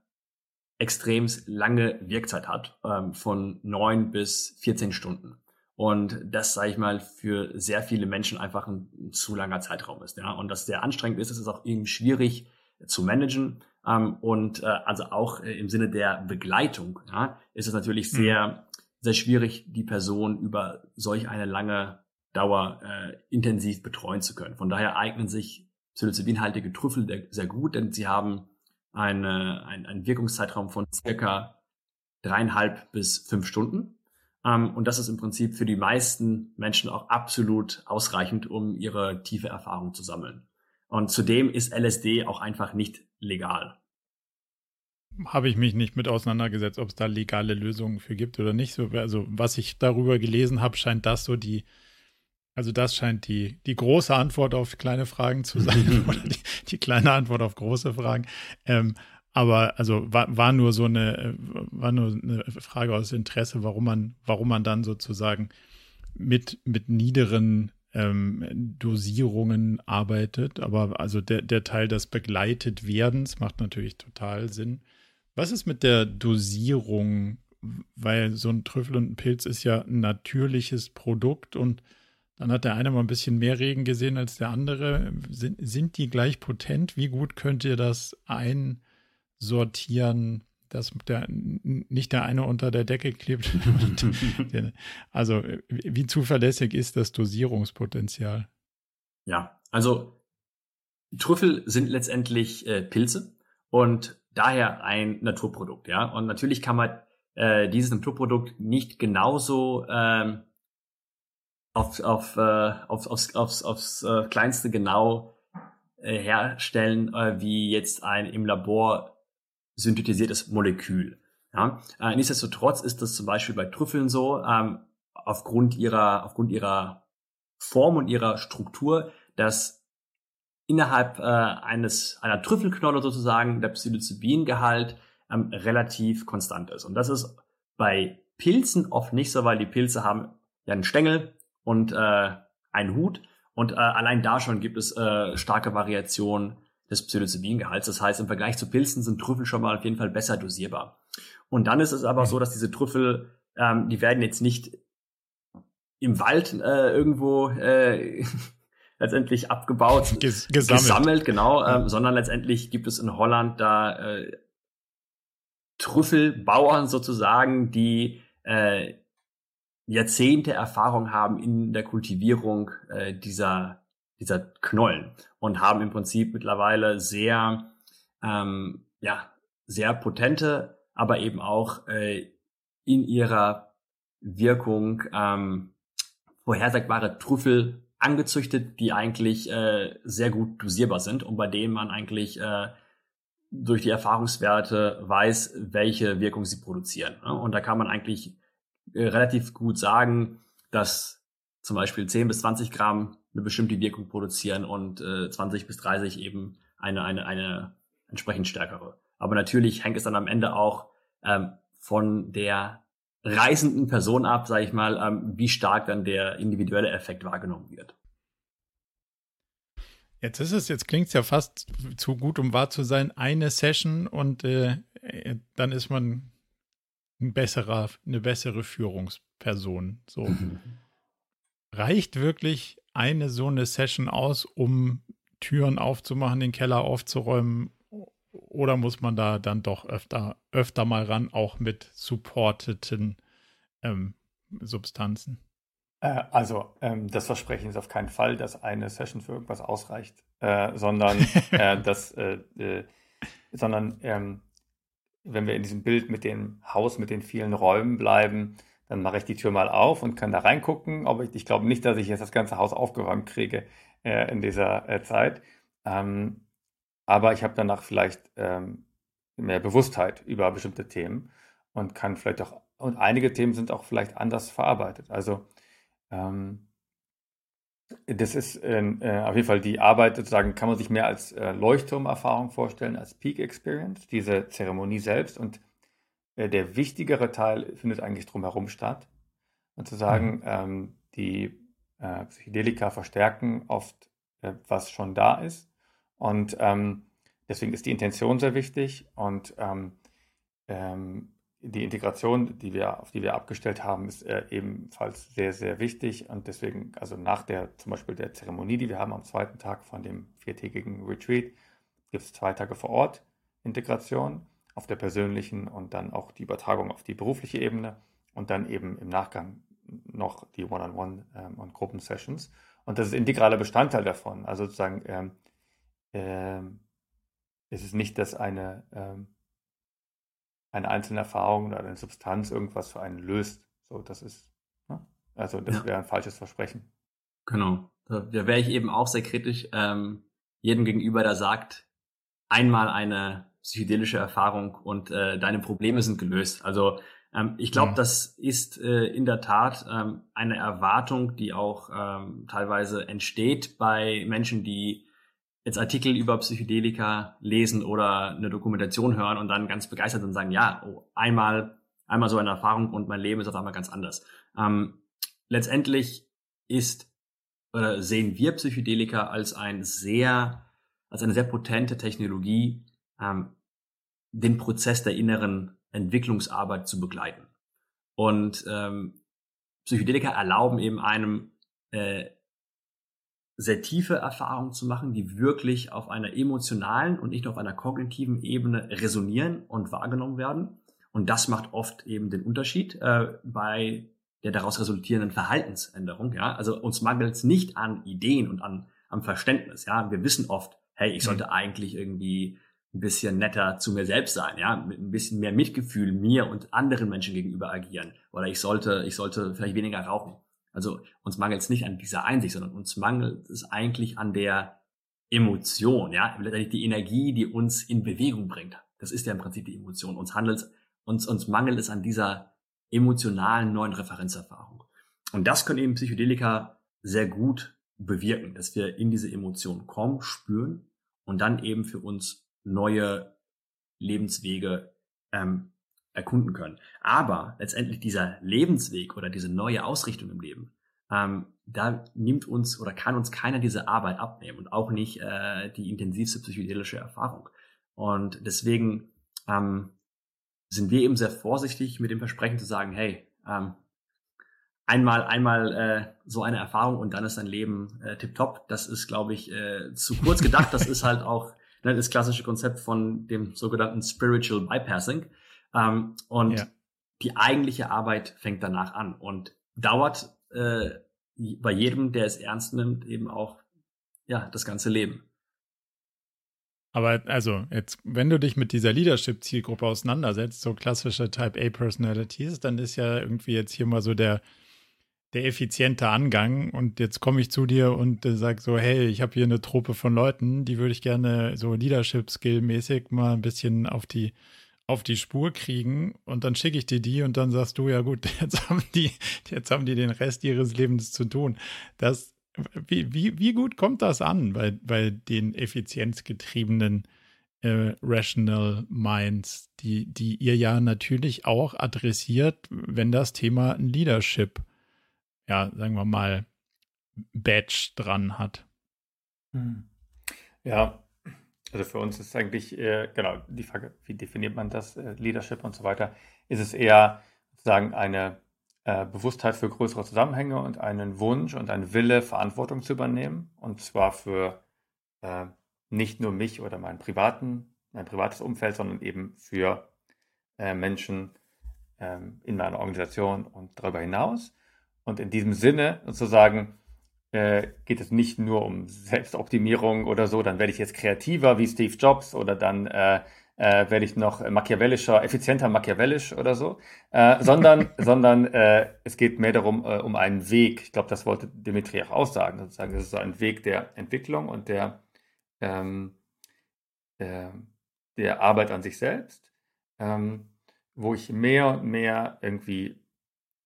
extrem lange Wirkzeit hat, ähm, von neun bis 14 Stunden. Und das, sage ich mal, für sehr viele Menschen einfach ein, ein, zu langer Zeitraum ist. Ja? Und dass der anstrengend ist, ist es auch eben schwierig zu managen. Ähm, und äh, also auch äh, im Sinne der Begleitung ja, ist es natürlich mhm. sehr, mhm. sehr schwierig, die Person über solch eine lange Dauer äh, intensiv betreuen zu können. Von daher eignen sich psilocybinhaltige Trüffel sehr gut, denn sie haben eine, ein, einen Wirkungszeitraum von circa dreieinhalb bis fünf Stunden. Ähm, und das ist im Prinzip für die meisten Menschen auch absolut ausreichend, um ihre tiefe Erfahrung zu sammeln. Und zudem ist LSD auch einfach nicht legal. Habe ich mich nicht mit auseinandergesetzt, ob es da legale Lösungen für gibt oder nicht. So, also was ich darüber gelesen habe, scheint das so die also das scheint die, die große Antwort auf kleine Fragen zu sein oder die, die, kleine Antwort auf große Fragen. Ähm, aber also war, war nur so eine, war nur eine Frage aus Interesse, warum man, warum man dann sozusagen mit, mit niederen ähm, Dosierungen arbeitet. Aber also der, der Teil des begleitet werdens macht natürlich total Sinn. Was ist mit der Dosierung? Weil so ein Trüffel und ein Pilz ist ja ein natürliches Produkt und dann hat der eine mal ein bisschen mehr Regen gesehen als der andere. Sind, sind die gleich potent? Wie gut könnt ihr das einsortieren, dass der, nicht der eine unter der Decke klebt? also, wie zuverlässig ist das Dosierungspotenzial? Ja, also Trüffel sind letztendlich äh, Pilze und daher ein Naturprodukt, ja. Und natürlich kann man äh, dieses Naturprodukt nicht genauso ähm, auf, auf, äh, auf, aufs, aufs, aufs äh, Kleinste genau äh, herstellen, äh, wie jetzt ein im Labor synthetisiertes Molekül. Ja? Äh, nichtsdestotrotz ist das zum Beispiel bei Trüffeln so, ähm, aufgrund ihrer, aufgrund ihrer Form und ihrer Struktur, dass innerhalb äh, eines einer Trüffelknolle sozusagen der Psilocybingehalt ähm, relativ konstant ist. Und das ist bei Pilzen oft nicht so, weil die Pilze haben ja einen Stängel und äh, einen Hut. Und äh, allein da schon gibt es äh, starke Variationen des Psilocybingehalts. Das heißt, im Vergleich zu Pilzen sind Trüffel schon mal auf jeden Fall besser dosierbar. Und dann ist es aber so, dass diese Trüffel, ähm, die werden jetzt nicht im Wald äh, irgendwo äh, letztendlich abgebaut, Ges gesammelt. gesammelt, genau, ähm, sondern letztendlich gibt es in Holland da äh, Trüffelbauern sozusagen, die äh, Jahrzehnte Erfahrung haben in der Kultivierung äh, dieser, dieser Knollen und haben im Prinzip mittlerweile sehr, ähm, ja, sehr potente, aber eben auch äh, in ihrer Wirkung ähm, vorhersagbare Trüffel angezüchtet, die eigentlich äh, sehr gut dosierbar sind und bei denen man eigentlich äh, durch die Erfahrungswerte weiß, welche Wirkung sie produzieren. Ne? Und da kann man eigentlich äh, relativ gut sagen, dass zum Beispiel 10 bis 20 Gramm eine bestimmte Wirkung produzieren und äh, 20 bis 30 eben eine, eine, eine entsprechend stärkere. Aber natürlich hängt es dann am Ende auch ähm, von der reisenden Person ab, sage ich mal, ähm, wie stark dann der individuelle Effekt wahrgenommen wird. Jetzt ist es, jetzt klingt es ja fast zu gut, um wahr zu sein, eine Session und äh, äh dann ist man ein besserer, eine bessere Führungsperson. So. Mhm. Reicht wirklich eine so eine Session aus, um Türen aufzumachen, den Keller aufzuräumen? Oder muss man da dann doch öfter, öfter mal ran, auch mit supporteten ähm, Substanzen? Äh, also, ähm, das Versprechen ist auf keinen Fall, dass eine Session für irgendwas ausreicht, äh, sondern äh, das, äh, äh, sondern ähm, wenn wir in diesem Bild mit dem Haus, mit den vielen Räumen bleiben, dann mache ich die Tür mal auf und kann da reingucken. Aber ich, ich glaube nicht, dass ich jetzt das ganze Haus aufgeräumt kriege äh, in dieser äh, Zeit. Ähm, aber ich habe danach vielleicht ähm, mehr Bewusstheit über bestimmte Themen und kann vielleicht auch, und einige Themen sind auch vielleicht anders verarbeitet. Also ähm, das ist äh, auf jeden Fall die Arbeit, sozusagen kann man sich mehr als äh, Leuchtturmerfahrung vorstellen, als Peak Experience, diese Zeremonie selbst. Und äh, der wichtigere Teil findet eigentlich drumherum statt. Und zu sagen, mhm. ähm, die äh, Psychedelika verstärken oft, äh, was schon da ist Und ähm, deswegen ist die Intention sehr wichtig und ähm, ähm, die Integration, die wir, auf die wir abgestellt haben, ist äh, ebenfalls sehr, sehr wichtig. Und deswegen, also nach der zum Beispiel der Zeremonie, die wir haben am zweiten Tag von dem viertägigen Retreat, gibt es zwei Tage vor Ort Integration auf der persönlichen und dann auch die Übertragung auf die berufliche Ebene und dann eben im Nachgang noch die One-on-One ähm, und Gruppensessions. Und das ist integraler Bestandteil davon. Also sozusagen, ähm, ähm, es ist nicht, dass eine, ähm, eine einzelne Erfahrung oder eine Substanz irgendwas für einen löst. So, das ist, ne? also das ja. wäre ein falsches Versprechen. Genau. Da wäre ich eben auch sehr kritisch, ähm, jedem gegenüber, der sagt, einmal eine psychedelische Erfahrung und äh, deine Probleme sind gelöst. Also ähm, ich glaube, mhm. das ist äh, in der Tat ähm, eine Erwartung, die auch ähm, teilweise entsteht bei Menschen, die jetzt Artikel über Psychedelika lesen oder eine Dokumentation hören und dann ganz begeistert und sagen, ja, oh, einmal, einmal so eine Erfahrung und mein Leben ist auf einmal ganz anders. Ähm, letztendlich ist oder sehen wir Psychedelika als ein sehr, als eine sehr potente Technologie, ähm, den Prozess der inneren Entwicklungsarbeit zu begleiten. Und ähm, Psychedelika erlauben eben einem äh, sehr tiefe Erfahrungen zu machen, die wirklich auf einer emotionalen und nicht nur auf einer kognitiven Ebene resonieren und wahrgenommen werden. Und das macht oft eben den Unterschied äh, bei der daraus resultierenden Verhaltensänderung. Ja, also uns mangelt es nicht an Ideen und an am Verständnis. Ja, wir wissen oft, hey, ich sollte mhm. eigentlich irgendwie ein bisschen netter zu mir selbst sein, ja, mit ein bisschen mehr Mitgefühl mir und anderen Menschen gegenüber agieren. Oder ich sollte, ich sollte vielleicht weniger rauchen. Also uns mangelt es nicht an dieser Einsicht, sondern uns mangelt es eigentlich an der Emotion, ja, die Energie, die uns in Bewegung bringt. Das ist ja im Prinzip die Emotion. Uns handelt uns, uns mangelt es an dieser emotionalen neuen Referenzerfahrung. Und das können eben Psychedelika sehr gut bewirken, dass wir in diese Emotion kommen, spüren und dann eben für uns neue Lebenswege ähm, erkunden können. Aber letztendlich dieser Lebensweg oder diese neue Ausrichtung im Leben, ähm, da nimmt uns oder kann uns keiner diese Arbeit abnehmen und auch nicht äh, die intensivste psychedelische Erfahrung. Und deswegen ähm, sind wir eben sehr vorsichtig mit dem Versprechen zu sagen, hey, ähm, einmal einmal äh, so eine Erfahrung und dann ist dein Leben äh, tipptopp. Das ist, glaube ich, äh, zu kurz gedacht. Das ist halt auch ne, das klassische Konzept von dem sogenannten Spiritual Bypassing. Ähm, und ja. die eigentliche Arbeit fängt danach an und dauert äh, bei jedem, der es ernst nimmt, eben auch ja das ganze Leben. Aber also, jetzt, wenn du dich mit dieser Leadership-Zielgruppe auseinandersetzt, so klassische Type A Personalities, dann ist ja irgendwie jetzt hier mal so der der effiziente Angang. Und jetzt komme ich zu dir und äh, sage so, hey, ich habe hier eine Truppe von Leuten, die würde ich gerne so Leadership-Skill-mäßig mal ein bisschen auf die auf die Spur kriegen und dann schicke ich dir die und dann sagst du, ja gut, jetzt haben die, jetzt haben die den Rest ihres Lebens zu tun. Das, wie, wie, wie gut kommt das an bei, bei den effizienzgetriebenen äh, Rational Minds, die, die ihr ja natürlich auch adressiert, wenn das Thema Leadership ja, sagen wir mal, Badge dran hat. Hm. Ja, also für uns ist eigentlich, äh, genau, die Frage, wie definiert man das, äh, Leadership und so weiter, ist es eher sozusagen eine äh, Bewusstheit für größere Zusammenhänge und einen Wunsch und einen Wille, Verantwortung zu übernehmen. Und zwar für äh, nicht nur mich oder meinen privaten, mein privates Umfeld, sondern eben für äh, Menschen ähm, in meiner Organisation und darüber hinaus. Und in diesem Sinne sozusagen äh, geht es nicht nur um Selbstoptimierung oder so, dann werde ich jetzt kreativer wie Steve Jobs oder dann äh, äh, werde ich noch machiavellischer, effizienter machiavellisch oder so, äh, sondern, sondern äh, es geht mehr darum, äh, um einen Weg. Ich glaube, das wollte Dimitri auch aussagen, sozusagen. Es ist so ein Weg der Entwicklung und der, ähm, der, der Arbeit an sich selbst, ähm, wo ich mehr und mehr irgendwie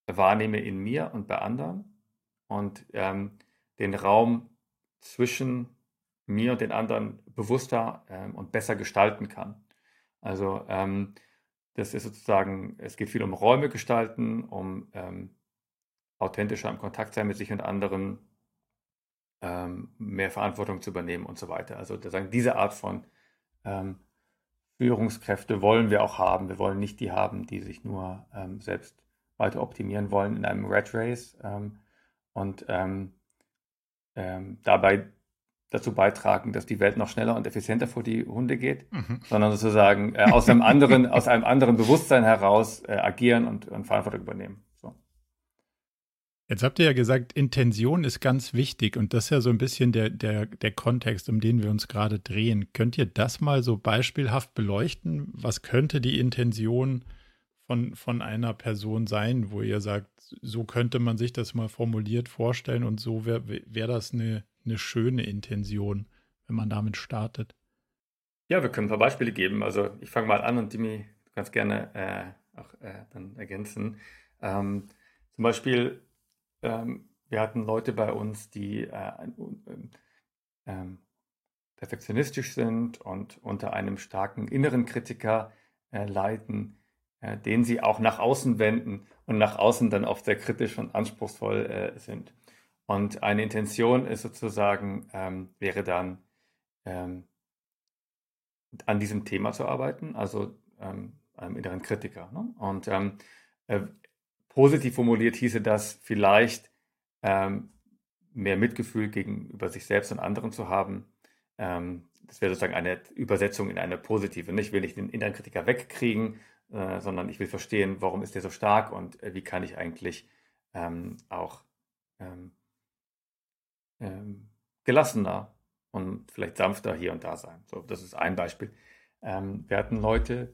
wahrnehme in mir und bei anderen und ähm, den Raum zwischen mir und den anderen bewusster ähm, und besser gestalten kann. Also ähm, das ist sozusagen, es geht viel um Räume gestalten, um ähm, authentischer im Kontakt sein mit sich und anderen, ähm, mehr Verantwortung zu übernehmen und so weiter. Also sagen, diese Art von ähm, Führungskräfte wollen wir auch haben. Wir wollen nicht die haben, die sich nur ähm, selbst weiter optimieren wollen in einem Red Race und ähm, dabei dazu beitragen, dass die Welt noch schneller und effizienter vor die Hunde geht, mhm. sondern sozusagen äh, aus einem anderen, aus einem anderen Bewusstsein heraus äh, agieren und, und Verantwortung übernehmen. So. Jetzt habt ihr ja gesagt, Intention ist ganz wichtig und das ist ja so ein bisschen der, der, der Kontext, um den wir uns gerade drehen. Könnt ihr das mal so beispielhaft beleuchten? Was könnte die Intention von, von einer Person sein, wo ihr sagt, so könnte man sich das mal formuliert vorstellen und so wäre wär das eine, eine schöne Intention, wenn man damit startet? Ja, wir können ein paar Beispiele geben. Also ich fange mal an und Dimi, du kannst gerne äh, auch äh, dann ergänzen. Ähm, zum Beispiel ähm, wir hatten Leute bei uns, die äh, äh, perfektionistisch sind und unter einem starken inneren Kritiker äh, leiden, äh, den sie auch nach außen wenden und nach außen dann oft sehr kritisch und anspruchsvoll äh, sind. Und eine Intention ist sozusagen, ähm, wäre dann, ähm, an diesem Thema zu arbeiten, also ähm, einem inneren Kritiker. Ne? Und ähm, äh, Positiv formuliert hieße das vielleicht ähm, mehr Mitgefühl gegenüber sich selbst und anderen zu haben. Ähm, das wäre sozusagen eine Übersetzung in eine positive. Ich will nicht den inneren Kritiker wegkriegen, äh, sondern ich will verstehen, warum ist der so stark und äh, wie kann ich eigentlich ähm, auch ähm, ähm, gelassener und vielleicht sanfter hier und da sein. So, das ist ein Beispiel. Ähm, wir hatten Leute,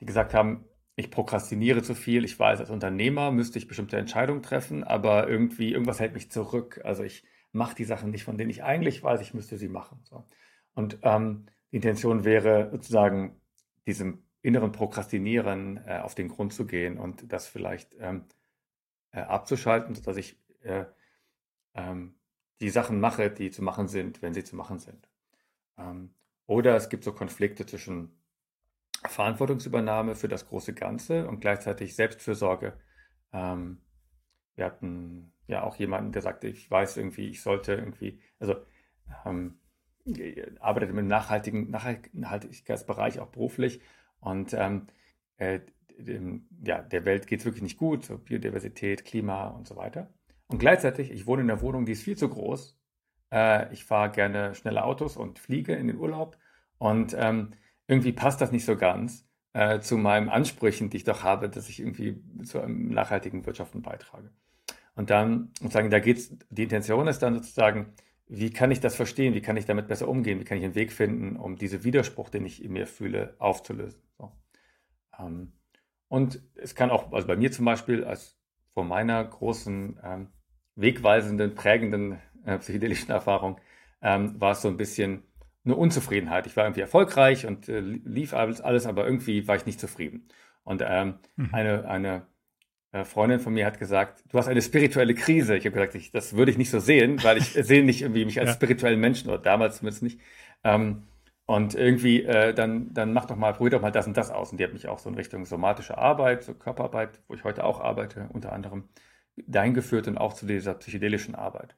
die gesagt haben, ich prokrastiniere zu viel. Ich weiß, als Unternehmer müsste ich bestimmte Entscheidungen treffen, aber irgendwie, irgendwas hält mich zurück. Also ich mache die Sachen nicht, von denen ich eigentlich weiß, ich müsste sie machen. So. Und ähm, die Intention wäre sozusagen, diesem inneren Prokrastinieren äh, auf den Grund zu gehen und das vielleicht ähm, äh, abzuschalten, sodass ich äh, ähm, die Sachen mache, die zu machen sind, wenn sie zu machen sind. Ähm, oder es gibt so Konflikte zwischen Verantwortungsübernahme für das große Ganze und gleichzeitig Selbstfürsorge. Ähm, wir hatten ja auch jemanden, der sagte, ich weiß irgendwie, ich sollte irgendwie, also ähm, arbeitet im nachhaltigen Nachhaltigkeitsbereich auch beruflich und ähm, äh, dem, ja, der Welt geht es wirklich nicht gut, so Biodiversität, Klima und so weiter. Und gleichzeitig, ich wohne in einer Wohnung, die ist viel zu groß. Äh, ich fahre gerne schnelle Autos und fliege in den Urlaub und ähm, irgendwie passt das nicht so ganz äh, zu meinen Ansprüchen, die ich doch habe, dass ich irgendwie zu einem nachhaltigen Wirtschaften beitrage. Und dann sozusagen, da geht's, die Intention ist dann sozusagen, wie kann ich das verstehen? Wie kann ich damit besser umgehen? Wie kann ich einen Weg finden, um diesen Widerspruch, den ich in mir fühle, aufzulösen? Ähm, und es kann auch, also bei mir zum Beispiel, als vor meiner großen, ähm, wegweisenden, prägenden äh, psychedelischen Erfahrung, ähm, war es so ein bisschen, eine Unzufriedenheit. Ich war irgendwie erfolgreich und äh, lief alles, alles, aber irgendwie war ich nicht zufrieden. Und ähm, mhm. eine, eine äh, Freundin von mir hat gesagt, du hast eine spirituelle Krise. Ich habe gesagt, ich, das würde ich nicht so sehen, weil ich sehe nicht irgendwie mich als ja. spirituellen Menschen oder damals zumindest nicht. Ähm, und irgendwie, äh, dann, dann mach doch mal, probier doch mal das und das aus. Und die hat mich auch so in Richtung somatische Arbeit, so Körperarbeit, wo ich heute auch arbeite, unter anderem dahin geführt und auch zu dieser psychedelischen Arbeit.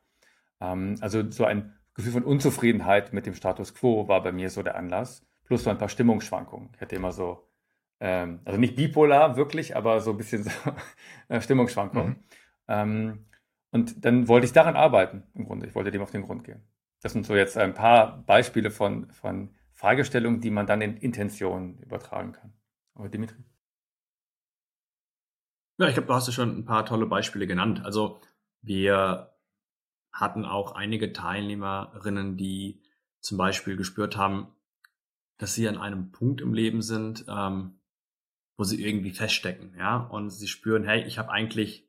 Ähm, also so ein Gefühl von Unzufriedenheit mit dem Status quo war bei mir so der Anlass. Plus so ein paar Stimmungsschwankungen. Ich hatte immer so, ähm, also nicht bipolar wirklich, aber so ein bisschen so äh, Stimmungsschwankungen. Mhm. Ähm, und dann wollte ich daran arbeiten, im Grunde. Ich wollte dem auf den Grund gehen. Das sind so jetzt ein paar Beispiele von, von Fragestellungen, die man dann in Intentionen übertragen kann. Aber Dimitri? Ja, ich glaube, du hast ja schon ein paar tolle Beispiele genannt. Also wir hatten auch einige Teilnehmerinnen, die zum Beispiel gespürt haben, dass sie an einem Punkt im Leben sind, ähm, wo sie irgendwie feststecken, ja, und sie spüren, hey, ich habe eigentlich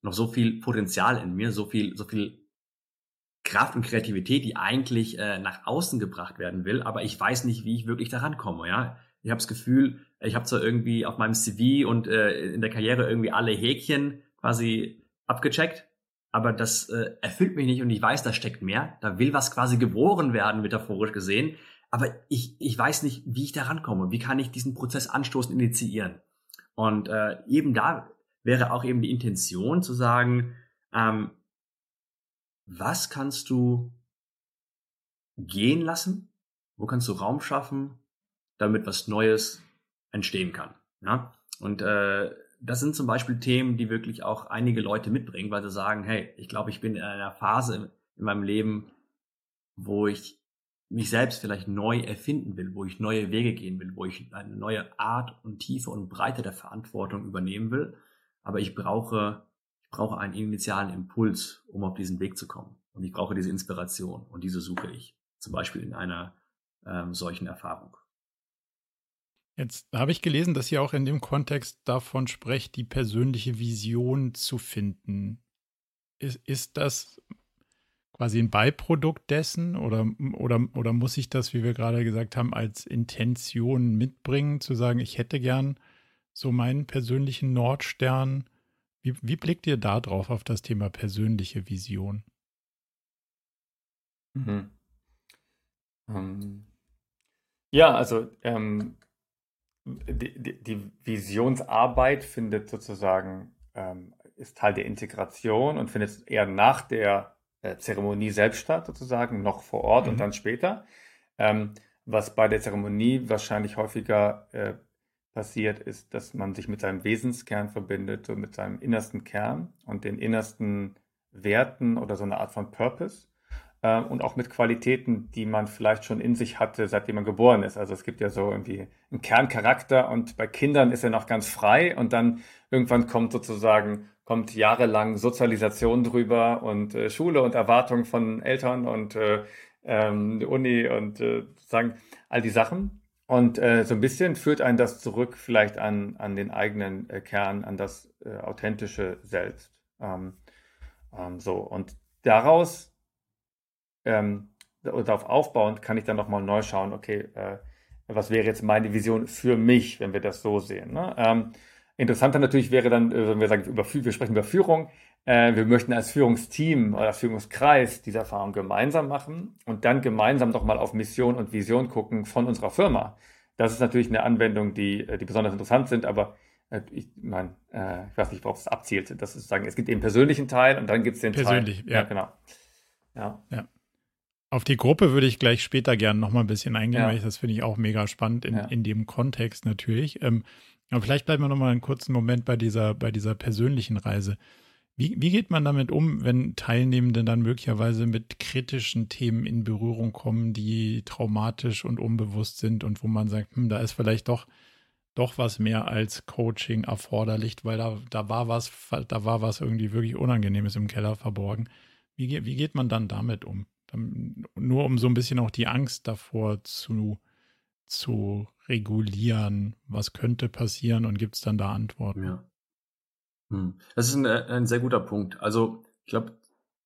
noch so viel Potenzial in mir, so viel, so viel Kraft und Kreativität, die eigentlich äh, nach außen gebracht werden will, aber ich weiß nicht, wie ich wirklich daran komme, ja. Ich habe das Gefühl, ich habe zwar irgendwie auf meinem CV und äh, in der Karriere irgendwie alle Häkchen quasi abgecheckt, aber das äh, erfüllt mich nicht und ich weiß, da steckt mehr. Da will was quasi geboren werden, metaphorisch gesehen. Aber ich, ich weiß nicht, wie ich da rankomme. Wie kann ich diesen Prozess anstoßen, initiieren? Und äh, eben da wäre auch eben die Intention zu sagen, ähm, was kannst du gehen lassen? Wo kannst du Raum schaffen, damit was Neues entstehen kann? Ja? Und äh, das sind zum Beispiel Themen, die wirklich auch einige Leute mitbringen, weil sie sagen, hey, ich glaube, ich bin in einer Phase in meinem Leben, wo ich mich selbst vielleicht neu erfinden will, wo ich neue Wege gehen will, wo ich eine neue Art und Tiefe und Breite der Verantwortung übernehmen will. Aber ich brauche, ich brauche einen initialen Impuls, um auf diesen Weg zu kommen. Und ich brauche diese Inspiration und diese suche ich. Zum Beispiel in einer ähm, solchen Erfahrung. Jetzt habe ich gelesen, dass ihr auch in dem Kontext davon sprecht, die persönliche Vision zu finden. Ist, ist das quasi ein Beiprodukt dessen oder, oder, oder muss ich das, wie wir gerade gesagt haben, als Intention mitbringen, zu sagen, ich hätte gern so meinen persönlichen Nordstern? Wie, wie blickt ihr da drauf auf das Thema persönliche Vision? Mhm. Ähm, ja, also ähm, die, die, Visionsarbeit findet sozusagen, ähm, ist Teil der Integration und findet eher nach der äh, Zeremonie selbst statt, sozusagen, noch vor Ort mhm. und dann später. Ähm, was bei der Zeremonie wahrscheinlich häufiger äh, passiert, ist, dass man sich mit seinem Wesenskern verbindet, so mit seinem innersten Kern und den innersten Werten oder so eine Art von Purpose äh, und auch mit Qualitäten, die man vielleicht schon in sich hatte, seitdem man geboren ist. Also es gibt ja so irgendwie einen Kerncharakter und bei Kindern ist er noch ganz frei und dann irgendwann kommt sozusagen kommt jahrelang Sozialisation drüber und äh, Schule und Erwartungen von Eltern und äh, ähm, Uni und äh, sagen all die Sachen. Und äh, so ein bisschen führt einen das zurück vielleicht an, an den eigenen äh, Kern, an das äh, authentische Selbst. Ähm, ähm, so, und daraus ähm, darauf aufbauend kann ich dann nochmal neu schauen, okay, äh, was wäre jetzt meine Vision für mich, wenn wir das so sehen. Ne? Ähm, interessanter natürlich wäre dann, äh, wenn wir sagen, über, wir sprechen über Führung, wir möchten als Führungsteam oder Führungskreis diese Erfahrung gemeinsam machen und dann gemeinsam doch mal auf Mission und Vision gucken von unserer Firma. Das ist natürlich eine Anwendung, die, äh, die besonders interessant sind, aber äh, ich meine, äh, ich weiß nicht, worauf es abzielt. Das ist sagen, es gibt den persönlichen Teil und dann gibt es den Persönlich, Teil. ja. ja, genau. Ja. ja. Auf die Gruppe würde ich gleich später gerne noch mal ein bisschen eingehen, ja. weil ich das finde ich auch mega spannend in, ja. in dem Kontext natürlich. Ähm, aber vielleicht bleiben wir noch mal einen kurzen Moment bei dieser, bei dieser persönlichen Reise. Wie, wie geht man damit um, wenn Teilnehmende dann möglicherweise mit kritischen Themen in Berührung kommen, die traumatisch und unbewusst sind und wo man sagt, hm, da ist vielleicht doch, doch was mehr als Coaching erforderlich, weil da, da war was, da war was irgendwie wirklich Unangenehmes im Keller verborgen. Wie, wie geht man dann damit um? nur um so ein bisschen auch die Angst davor zu, zu regulieren, was könnte passieren und gibt es dann da Antworten? Ja. Hm. Das ist ein, äh, ein sehr guter Punkt. Also ich glaube,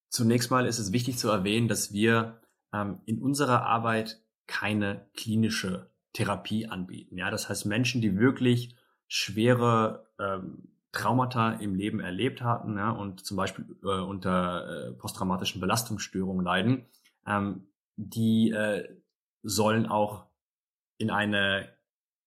zunächst mal ist es wichtig zu erwähnen, dass wir ähm, in unserer Arbeit keine klinische Therapie anbieten. Ja, das heißt Menschen, die wirklich schwere ähm, Traumata im Leben erlebt hatten ja, und zum Beispiel äh, unter äh, posttraumatischen Belastungsstörungen leiden, ähm, die äh, sollen auch in eine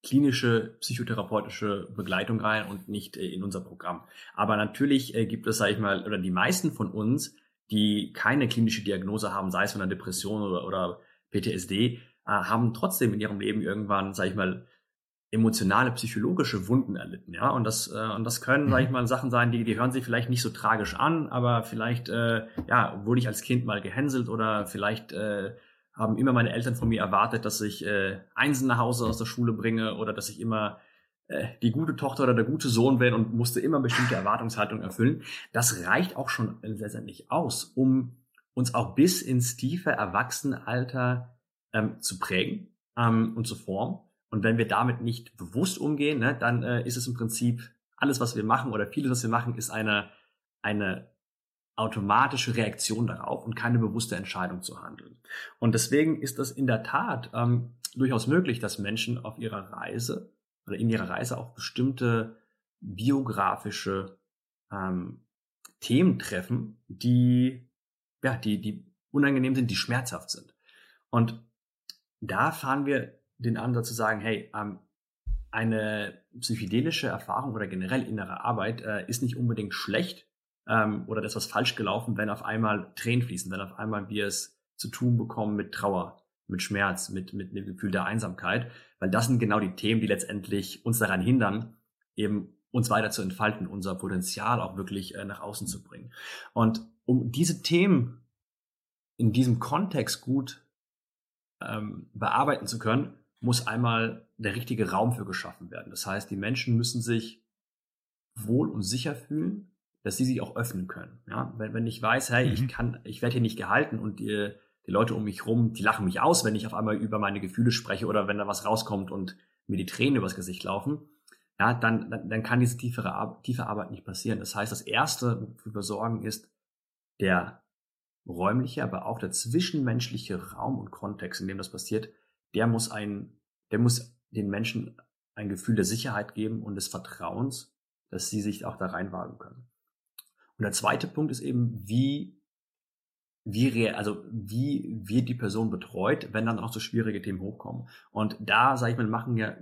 klinische psychotherapeutische Begleitung rein und nicht äh, in unser Programm. Aber natürlich äh, gibt es, sage ich mal, oder die meisten von uns, die keine klinische Diagnose haben, sei es von einer Depression oder, oder PTSD, äh, haben trotzdem in ihrem Leben irgendwann, sage ich mal, emotionale, psychologische Wunden erlitten, ja. Und das, äh, und das können, sag ich mhm. mal, Sachen sein, die, die hören sich vielleicht nicht so tragisch an, aber vielleicht, äh, ja, wurde ich als Kind mal gehänselt oder vielleicht äh, haben immer meine Eltern von mir erwartet, dass ich äh, Einsen nach Hause aus der Schule bringe oder dass ich immer äh, die gute Tochter oder der gute Sohn bin und musste immer bestimmte Erwartungshaltung erfüllen. Das reicht auch schon letztendlich aus, um uns auch bis ins tiefe Erwachsenenalter ähm, zu prägen ähm, und zu formen. Und wenn wir damit nicht bewusst umgehen, ne, dann äh, ist es im Prinzip alles, was wir machen oder vieles, was wir machen, ist eine, eine automatische Reaktion darauf und keine bewusste Entscheidung zu handeln. Und deswegen ist das in der Tat ähm, durchaus möglich, dass Menschen auf ihrer Reise oder in ihrer Reise auch bestimmte biografische ähm, Themen treffen, die, ja, die, die unangenehm sind, die schmerzhaft sind. Und da fahren wir den Ansatz zu sagen, hey, ähm, eine psychedelische Erfahrung oder generell innere Arbeit äh, ist nicht unbedingt schlecht, ähm, oder ist was falsch gelaufen, wenn auf einmal Tränen fließen, wenn auf einmal wir es zu tun bekommen mit Trauer, mit Schmerz, mit, mit dem Gefühl der Einsamkeit, weil das sind genau die Themen, die letztendlich uns daran hindern, eben uns weiter zu entfalten, unser Potenzial auch wirklich äh, nach außen zu bringen. Und um diese Themen in diesem Kontext gut ähm, bearbeiten zu können, muss einmal der richtige Raum für geschaffen werden. Das heißt, die Menschen müssen sich wohl und sicher fühlen, dass sie sich auch öffnen können. Ja? Wenn, wenn ich weiß, hey, mhm. ich kann, ich werde hier nicht gehalten und die, die Leute um mich rum, die lachen mich aus, wenn ich auf einmal über meine Gefühle spreche oder wenn da was rauskommt und mir die Tränen übers Gesicht laufen, ja, dann, dann, dann kann diese tiefere, tiefe Arbeit nicht passieren. Das heißt, das Erste, wofür wir sorgen, ist der räumliche, aber auch der zwischenmenschliche Raum und Kontext, in dem das passiert, der muss ein, der muss den Menschen ein Gefühl der Sicherheit geben und des Vertrauens, dass sie sich auch da reinwagen können. Und der zweite Punkt ist eben, wie, wie, also wie wird die Person betreut, wenn dann auch so schwierige Themen hochkommen. Und da, sage ich mal, machen ja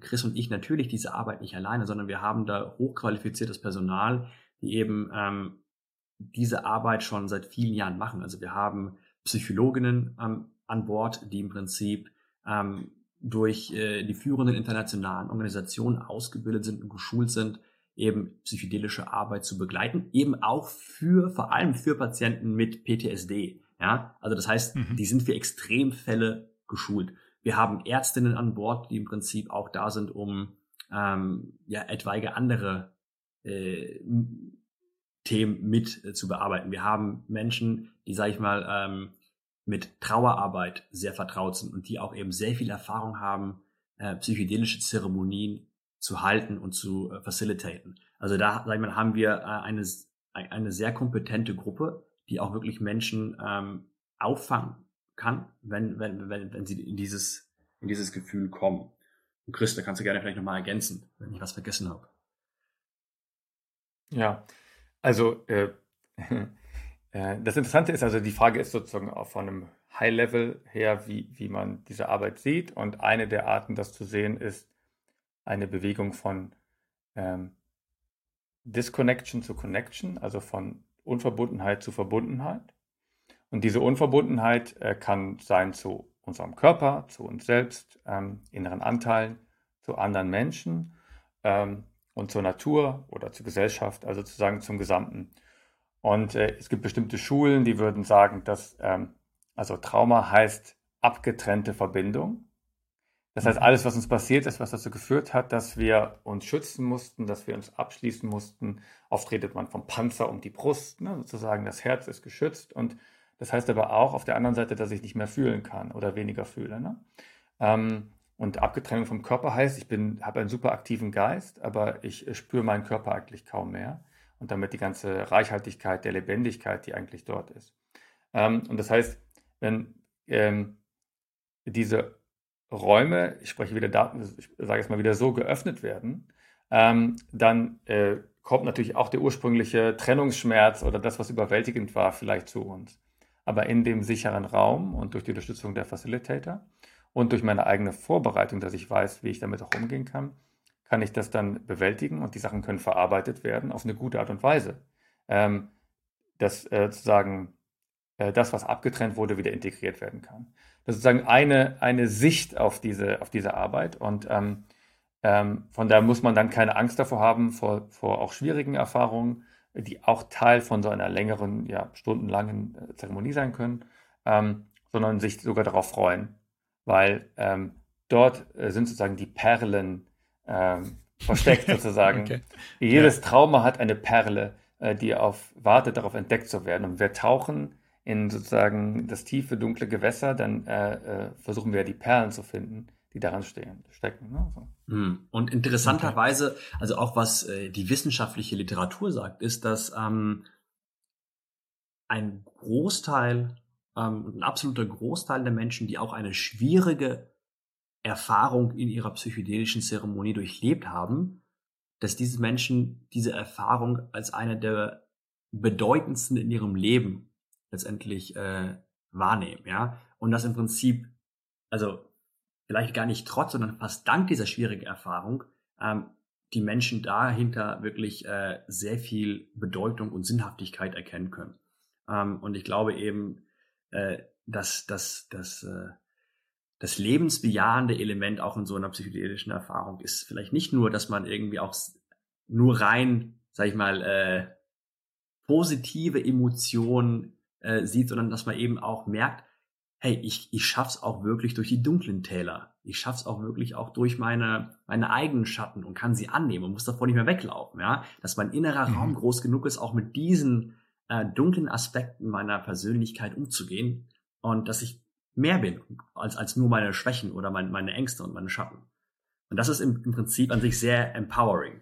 Chris und ich natürlich diese Arbeit nicht alleine, sondern wir haben da hochqualifiziertes Personal, die eben ähm, diese Arbeit schon seit vielen Jahren machen. Also wir haben Psychologinnen ähm, an Bord, die im Prinzip ähm, durch äh, die führenden internationalen Organisationen ausgebildet sind und geschult sind, eben psychedelische Arbeit zu begleiten, eben auch für, vor allem für Patienten mit PTSD. Ja, also das heißt, mhm. die sind für Extremfälle geschult. Wir haben Ärztinnen an Bord, die im Prinzip auch da sind, um ähm, ja etwaige andere äh, Themen mit äh, zu bearbeiten. Wir haben Menschen, die, sage ich mal, ähm, mit Trauerarbeit sehr vertraut sind und die auch eben sehr viel Erfahrung haben, äh, psychedelische Zeremonien zu halten und zu äh, facilitaten. Also da, sag ich mal, haben wir äh, eine, eine sehr kompetente Gruppe, die auch wirklich Menschen ähm, auffangen kann, wenn, wenn, wenn, wenn sie in dieses, in dieses Gefühl kommen. Und Chris, da kannst du gerne vielleicht nochmal ergänzen, wenn ich was vergessen habe. Ja, also äh, äh, das Interessante ist, also die Frage ist sozusagen auch von einem High-Level her, wie, wie man diese Arbeit sieht. Und eine der Arten, das zu sehen, ist eine Bewegung von ähm, Disconnection zu Connection, also von Unverbundenheit zu Verbundenheit. Und diese Unverbundenheit äh, kann sein zu unserem Körper, zu uns selbst, ähm, inneren Anteilen, zu anderen Menschen. Ähm, und zur Natur oder zur Gesellschaft, also sozusagen zum Gesamten. Und äh, es gibt bestimmte Schulen, die würden sagen, dass ähm, also Trauma heißt abgetrennte Verbindung. Das heißt, alles, was uns passiert ist, was dazu geführt hat, dass wir uns schützen mussten, dass wir uns abschließen mussten. Oft redet man vom Panzer um die Brust, ne? sozusagen das Herz ist geschützt. Und das heißt aber auch auf der anderen Seite, dass ich nicht mehr fühlen kann oder weniger fühle. Ne? Ähm, und Abgetrennung vom Körper heißt, ich habe einen super aktiven Geist, aber ich spüre meinen Körper eigentlich kaum mehr. Und damit die ganze Reichhaltigkeit der Lebendigkeit, die eigentlich dort ist. Ähm, und das heißt, wenn ähm, diese Räume, ich spreche wieder Daten, ich sage jetzt mal wieder so, geöffnet werden, ähm, dann äh, kommt natürlich auch der ursprüngliche Trennungsschmerz oder das, was überwältigend war, vielleicht zu uns. Aber in dem sicheren Raum und durch die Unterstützung der Facilitator und durch meine eigene Vorbereitung, dass ich weiß, wie ich damit auch umgehen kann, kann ich das dann bewältigen und die Sachen können verarbeitet werden auf eine gute Art und Weise. Ähm, dass äh, sozusagen äh, das, was abgetrennt wurde, wieder integriert werden kann. Das ist sozusagen eine, eine Sicht auf diese, auf diese Arbeit und ähm, ähm, von daher muss man dann keine Angst davor haben, vor, vor auch schwierigen Erfahrungen, die auch Teil von so einer längeren, ja, stundenlangen äh, Zeremonie sein können, ähm, sondern sich sogar darauf freuen, weil ähm, dort äh, sind sozusagen die Perlen ähm, versteckt sozusagen. okay. Jedes. Trauma hat eine Perle, äh, die auf, wartet, darauf entdeckt zu werden. Und wir tauchen in sozusagen das tiefe, dunkle Gewässer, dann äh, äh versuchen wir die Perlen zu finden, die daran stehen, stecken. Ne? So. Hm. Und interessanterweise, also auch was äh, die wissenschaftliche Literatur sagt, ist, dass ähm, ein Großteil ähm, ein absoluter Großteil der Menschen, die auch eine schwierige Erfahrung in ihrer psychedelischen Zeremonie durchlebt haben, dass diese Menschen diese Erfahrung als eine der bedeutendsten in ihrem Leben letztendlich äh, wahrnehmen, ja, und das im Prinzip, also vielleicht gar nicht trotz, sondern fast dank dieser schwierigen Erfahrung, ähm, die Menschen dahinter wirklich äh, sehr viel Bedeutung und Sinnhaftigkeit erkennen können. Ähm, und ich glaube eben, äh, dass, dass, dass äh, das lebensbejahende Element auch in so einer psychedelischen Erfahrung ist vielleicht nicht nur, dass man irgendwie auch nur rein, sag ich mal, äh, positive Emotionen äh, sieht, sondern dass man eben auch merkt, hey, ich, ich schaff's auch wirklich durch die dunklen Täler. Ich schaff's auch wirklich auch durch meine, meine eigenen Schatten und kann sie annehmen und muss davor nicht mehr weglaufen, ja. Dass mein innerer mhm. Raum groß genug ist, auch mit diesen äh, dunklen Aspekten meiner Persönlichkeit umzugehen und dass ich mehr bin als, als nur meine Schwächen oder mein, meine Ängste und meine Schatten. Und das ist im, im Prinzip an sich sehr empowering.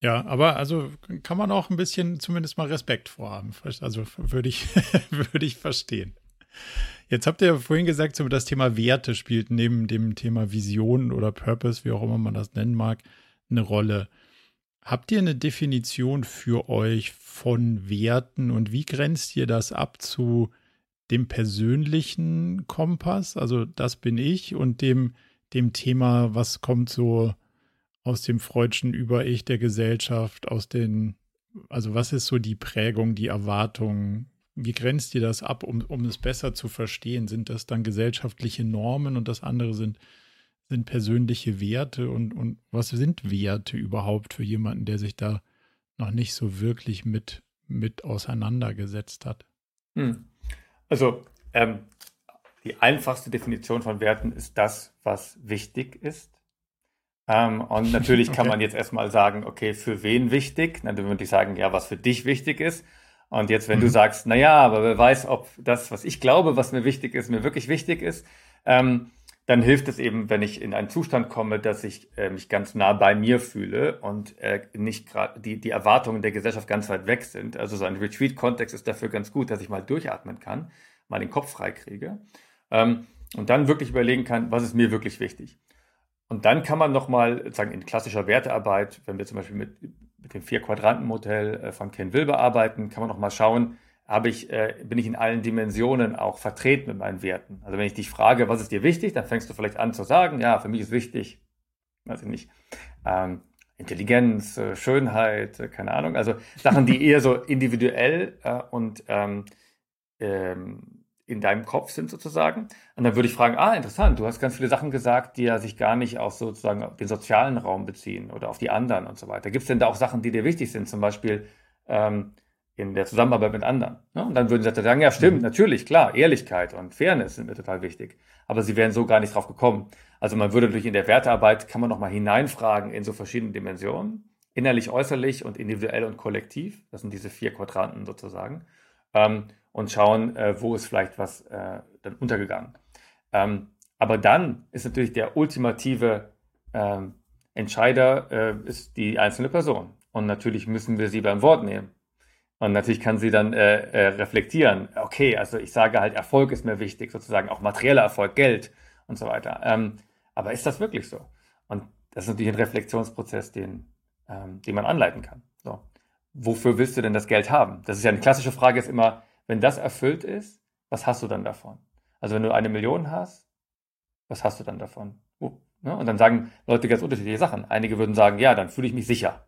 Ja, aber also kann man auch ein bisschen zumindest mal Respekt vorhaben. Also würde ich, würde ich verstehen. Jetzt habt ihr vorhin gesagt, so das Thema Werte spielt neben dem Thema Vision oder Purpose, wie auch immer man das nennen mag, eine Rolle. Habt ihr eine Definition für euch von Werten und wie grenzt ihr das ab zu dem persönlichen Kompass? Also das bin ich und dem, dem Thema, was kommt so aus dem freudschen Über-Ich der Gesellschaft, aus den, also was ist so die Prägung, die Erwartung? Wie grenzt ihr das ab, um, um es besser zu verstehen? Sind das dann gesellschaftliche Normen und das andere sind, sind persönliche Werte? Und, und was sind Werte überhaupt für jemanden, der sich da noch nicht so wirklich mit, mit auseinandergesetzt hat? Hm. Also ähm, die einfachste Definition von Werten ist das, was wichtig ist. Ähm, und natürlich kann okay. man jetzt erstmal sagen, okay, für wen wichtig? Dann würde ich sagen, ja, was für dich wichtig ist. Und jetzt, wenn mhm. du sagst, na ja, aber wer weiß, ob das, was ich glaube, was mir wichtig ist, mir wirklich wichtig ist, ähm, dann hilft es eben, wenn ich in einen Zustand komme, dass ich äh, mich ganz nah bei mir fühle und äh, nicht gerade die, die Erwartungen der Gesellschaft ganz weit weg sind. Also so ein Retreat-Kontext ist dafür ganz gut, dass ich mal durchatmen kann, mal den Kopf freikriege ähm, und dann wirklich überlegen kann, was ist mir wirklich wichtig. Und dann kann man nochmal, sagen, in klassischer Wertearbeit, wenn wir zum Beispiel mit, mit dem Vier-Quadranten-Modell äh, von Ken Wilber arbeiten, kann man nochmal schauen, habe ich, äh, bin ich in allen Dimensionen auch vertreten mit meinen Werten. Also wenn ich dich frage, was ist dir wichtig, dann fängst du vielleicht an zu sagen, ja, für mich ist wichtig, weiß ich nicht, ähm, Intelligenz, äh, Schönheit, äh, keine Ahnung, also Sachen, die eher so individuell und ähm, ähm, in deinem Kopf sind sozusagen. Und dann würde ich fragen, ah, interessant, du hast ganz viele Sachen gesagt, die ja sich gar nicht auf sozusagen den sozialen Raum beziehen oder auf die anderen und so weiter. Gibt es denn da auch Sachen, die dir wichtig sind, zum Beispiel ähm, in der Zusammenarbeit mit anderen? Ne? Und dann würden sie sagen, ja, stimmt, mhm. natürlich, klar, Ehrlichkeit und Fairness sind mir total wichtig. Aber sie wären so gar nicht drauf gekommen. Also man würde natürlich in der Wertearbeit, kann man nochmal hineinfragen in so verschiedene Dimensionen, innerlich, äußerlich und individuell und kollektiv. Das sind diese vier Quadranten sozusagen. Ähm, und schauen, äh, wo ist vielleicht was äh, dann untergegangen. Ähm, aber dann ist natürlich der ultimative ähm, Entscheider äh, ist die einzelne Person. Und natürlich müssen wir sie beim Wort nehmen. Und natürlich kann sie dann äh, äh, reflektieren, okay, also ich sage halt, Erfolg ist mir wichtig, sozusagen auch materieller Erfolg, Geld und so weiter. Ähm, aber ist das wirklich so? Und das ist natürlich ein Reflexionsprozess, den, ähm, den man anleiten kann. So. Wofür willst du denn das Geld haben? Das ist ja eine klassische Frage, ist immer, wenn das erfüllt ist, was hast du dann davon? Also wenn du eine Million hast, was hast du dann davon? Oh, ne? Und dann sagen Leute ganz unterschiedliche Sachen. Einige würden sagen, ja, dann fühle ich mich sicher.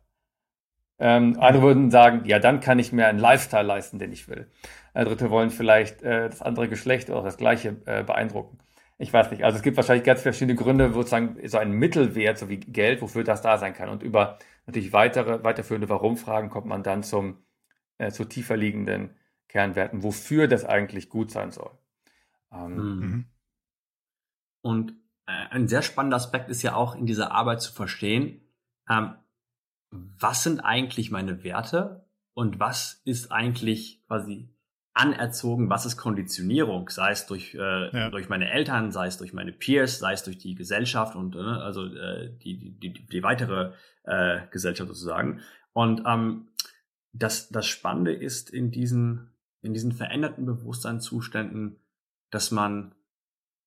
Ähm, andere würden sagen, ja, dann kann ich mir einen Lifestyle leisten, den ich will. Äh, Dritte wollen vielleicht äh, das andere Geschlecht oder das gleiche äh, beeindrucken. Ich weiß nicht. Also es gibt wahrscheinlich ganz verschiedene Gründe, wo sozusagen so ein Mittelwert, so wie Geld, wofür das da sein kann. Und über natürlich weitere, weiterführende Warum-Fragen kommt man dann zum, äh, zu tiefer liegenden Kernwerten, wofür das eigentlich gut sein soll. Ähm, mhm. Und äh, ein sehr spannender Aspekt ist ja auch in dieser Arbeit zu verstehen, ähm, was sind eigentlich meine Werte und was ist eigentlich quasi anerzogen, was ist Konditionierung, sei es durch, äh, ja. durch meine Eltern, sei es durch meine Peers, sei es durch die Gesellschaft und äh, also äh, die, die, die, die weitere äh, Gesellschaft sozusagen. Und ähm, das, das Spannende ist in diesen in diesen veränderten Bewusstseinszuständen, dass man,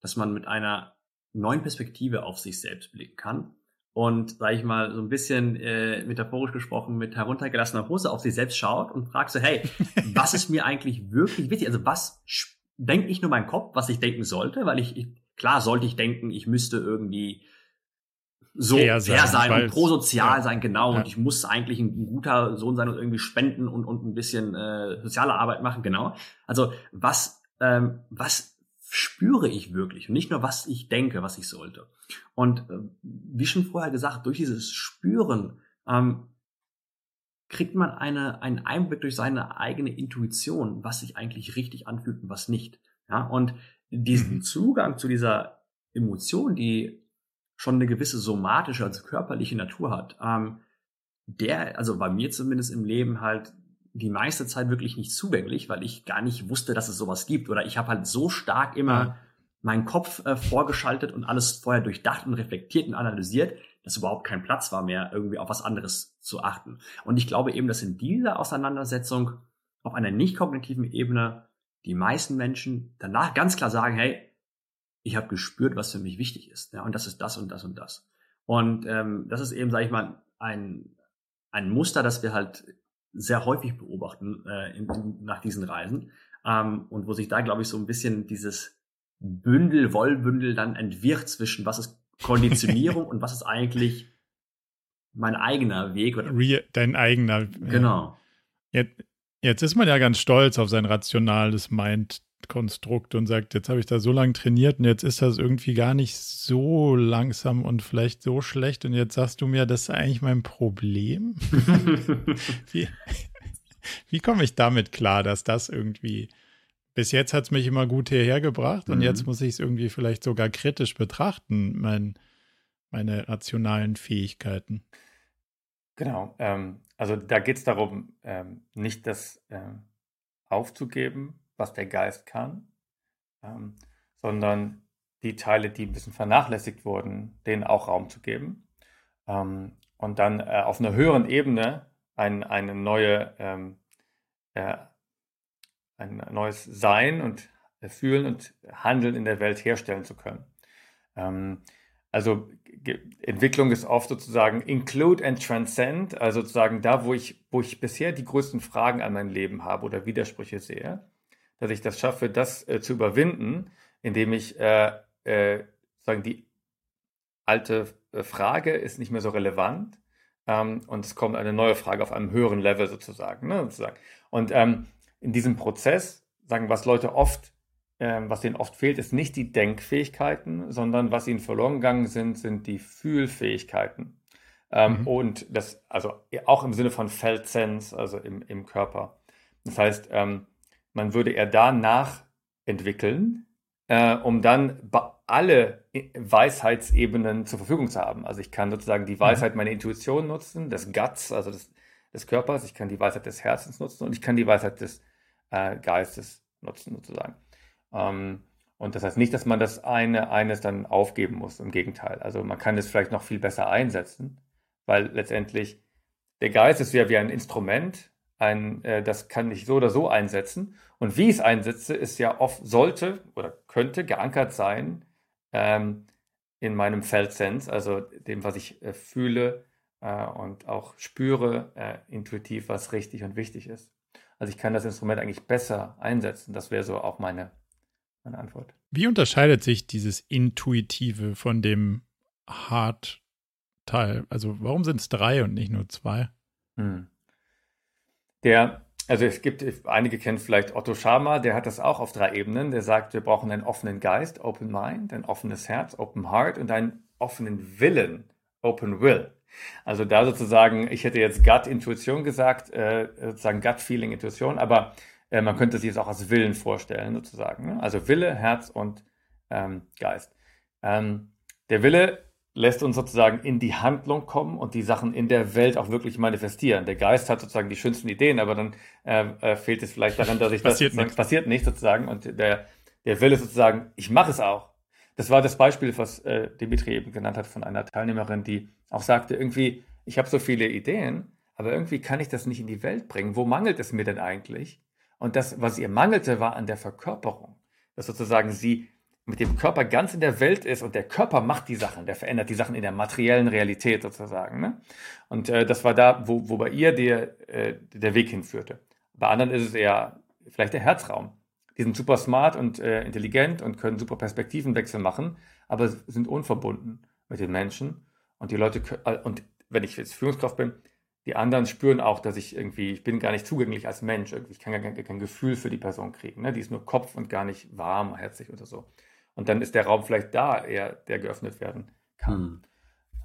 dass man mit einer neuen Perspektive auf sich selbst blicken kann und, sage ich mal, so ein bisschen äh, metaphorisch gesprochen mit heruntergelassener Hose auf sich selbst schaut und fragt so, hey, was ist mir eigentlich wirklich wichtig? Also was denkt nicht nur mein Kopf, was ich denken sollte, weil ich, ich klar sollte ich denken, ich müsste irgendwie so fair sein, sein und prosozial ja. sein, genau. Ja. Und ich muss eigentlich ein guter Sohn sein und irgendwie spenden und, und ein bisschen äh, soziale Arbeit machen, genau. Also was, ähm, was spüre ich wirklich und nicht nur, was ich denke, was ich sollte. Und äh, wie schon vorher gesagt, durch dieses Spüren ähm, kriegt man eine, einen Einblick durch seine eigene Intuition, was sich eigentlich richtig anfühlt und was nicht. Ja, und diesen mhm. Zugang zu dieser Emotion, die schon eine gewisse somatische, also körperliche Natur hat, ähm, der, also bei mir zumindest im Leben halt die meiste Zeit wirklich nicht zugänglich, weil ich gar nicht wusste, dass es sowas gibt. Oder ich habe halt so stark immer meinen Kopf äh, vorgeschaltet und alles vorher durchdacht und reflektiert und analysiert, dass überhaupt kein Platz war mehr, irgendwie auf was anderes zu achten. Und ich glaube eben, dass in dieser Auseinandersetzung auf einer nicht kognitiven Ebene die meisten Menschen danach ganz klar sagen, hey, ich habe gespürt, was für mich wichtig ist. Ja, und das ist das und das und das. Und ähm, das ist eben, sage ich mal, ein, ein Muster, das wir halt sehr häufig beobachten äh, in, in, nach diesen Reisen. Ähm, und wo sich da, glaube ich, so ein bisschen dieses Bündel, Wollbündel dann entwirrt zwischen was ist Konditionierung und was ist eigentlich mein eigener Weg. Oder? Dein eigener. Genau. Jetzt, jetzt ist man ja ganz stolz auf sein rationales Mind Konstrukt und sagt, jetzt habe ich da so lange trainiert und jetzt ist das irgendwie gar nicht so langsam und vielleicht so schlecht und jetzt sagst du mir, das ist eigentlich mein Problem. wie, wie komme ich damit klar, dass das irgendwie bis jetzt hat es mich immer gut hierher gebracht und mhm. jetzt muss ich es irgendwie vielleicht sogar kritisch betrachten, mein, meine rationalen Fähigkeiten. Genau, ähm, also da geht es darum, ähm, nicht das ähm, aufzugeben, was der Geist kann, ähm, sondern die Teile, die ein bisschen vernachlässigt wurden, denen auch Raum zu geben. Ähm, und dann äh, auf einer höheren Ebene ein, eine neue, ähm, äh, ein neues Sein und äh, Fühlen und Handeln in der Welt herstellen zu können. Ähm, also Entwicklung ist oft sozusagen include and transcend, also sozusagen da, wo ich, wo ich bisher die größten Fragen an mein Leben habe oder Widersprüche sehe, dass ich das schaffe, das äh, zu überwinden, indem ich äh, äh, sagen die alte äh, Frage ist nicht mehr so relevant ähm, und es kommt eine neue Frage auf einem höheren Level sozusagen. Ne, sozusagen. Und ähm, in diesem Prozess sagen, was Leute oft, ähm, was ihnen oft fehlt, ist nicht die Denkfähigkeiten, sondern was ihnen verloren gegangen sind, sind die Fühlfähigkeiten. Ähm, mhm. Und das, also auch im Sinne von Felt Sense, also im, im Körper. Das heißt, ähm, man würde eher da nachentwickeln, äh, um dann alle Weisheitsebenen zur Verfügung zu haben. Also ich kann sozusagen die mhm. Weisheit meiner Intuition nutzen, des Guts, also des, des Körpers, ich kann die Weisheit des Herzens nutzen und ich kann die Weisheit des äh, Geistes nutzen sozusagen. Ähm, und das heißt nicht, dass man das eine eines dann aufgeben muss, im Gegenteil. Also man kann es vielleicht noch viel besser einsetzen, weil letztendlich der Geist ist ja wie ein Instrument, ein, äh, das kann ich so oder so einsetzen. Und wie ich es einsetze, ist ja oft, sollte oder könnte geankert sein ähm, in meinem Feldsens, also dem, was ich äh, fühle äh, und auch spüre äh, intuitiv, was richtig und wichtig ist. Also ich kann das Instrument eigentlich besser einsetzen. Das wäre so auch meine, meine Antwort. Wie unterscheidet sich dieses Intuitive von dem Hard-Teil? Also warum sind es drei und nicht nur zwei? Hm. Der, also es gibt, einige kennen vielleicht Otto Schama, der hat das auch auf drei Ebenen. Der sagt, wir brauchen einen offenen Geist, Open Mind, ein offenes Herz, Open Heart und einen offenen Willen, Open Will. Also da sozusagen, ich hätte jetzt Gut-Intuition gesagt, äh, sozusagen Gut-Feeling, Intuition, aber äh, man könnte sich es auch als Willen vorstellen, sozusagen. Ne? Also Wille, Herz und ähm, Geist. Ähm, der Wille lässt uns sozusagen in die Handlung kommen und die Sachen in der Welt auch wirklich manifestieren. Der Geist hat sozusagen die schönsten Ideen, aber dann äh, äh, fehlt es vielleicht daran, dass ich passiert das nicht. passiert nicht sozusagen und der der Wille sozusagen, ich mache es auch. Das war das Beispiel, was äh, Dimitri eben genannt hat von einer Teilnehmerin, die auch sagte, irgendwie, ich habe so viele Ideen, aber irgendwie kann ich das nicht in die Welt bringen. Wo mangelt es mir denn eigentlich? Und das, was ihr mangelte, war an der Verkörperung. Dass sozusagen sie mit dem Körper ganz in der Welt ist und der Körper macht die Sachen, der verändert die Sachen in der materiellen Realität sozusagen. Ne? Und äh, das war da, wo, wo bei ihr der, äh, der Weg hinführte. Bei anderen ist es eher vielleicht der Herzraum. Die sind super smart und äh, intelligent und können super Perspektivenwechsel machen, aber sind unverbunden mit den Menschen. Und die Leute, äh, und wenn ich jetzt Führungskraft bin, die anderen spüren auch, dass ich irgendwie, ich bin gar nicht zugänglich als Mensch. Ich kann gar kein, kein Gefühl für die Person kriegen. Ne? Die ist nur Kopf und gar nicht warm, herzlich oder so. Und dann ist der Raum vielleicht da eher, der geöffnet werden kann.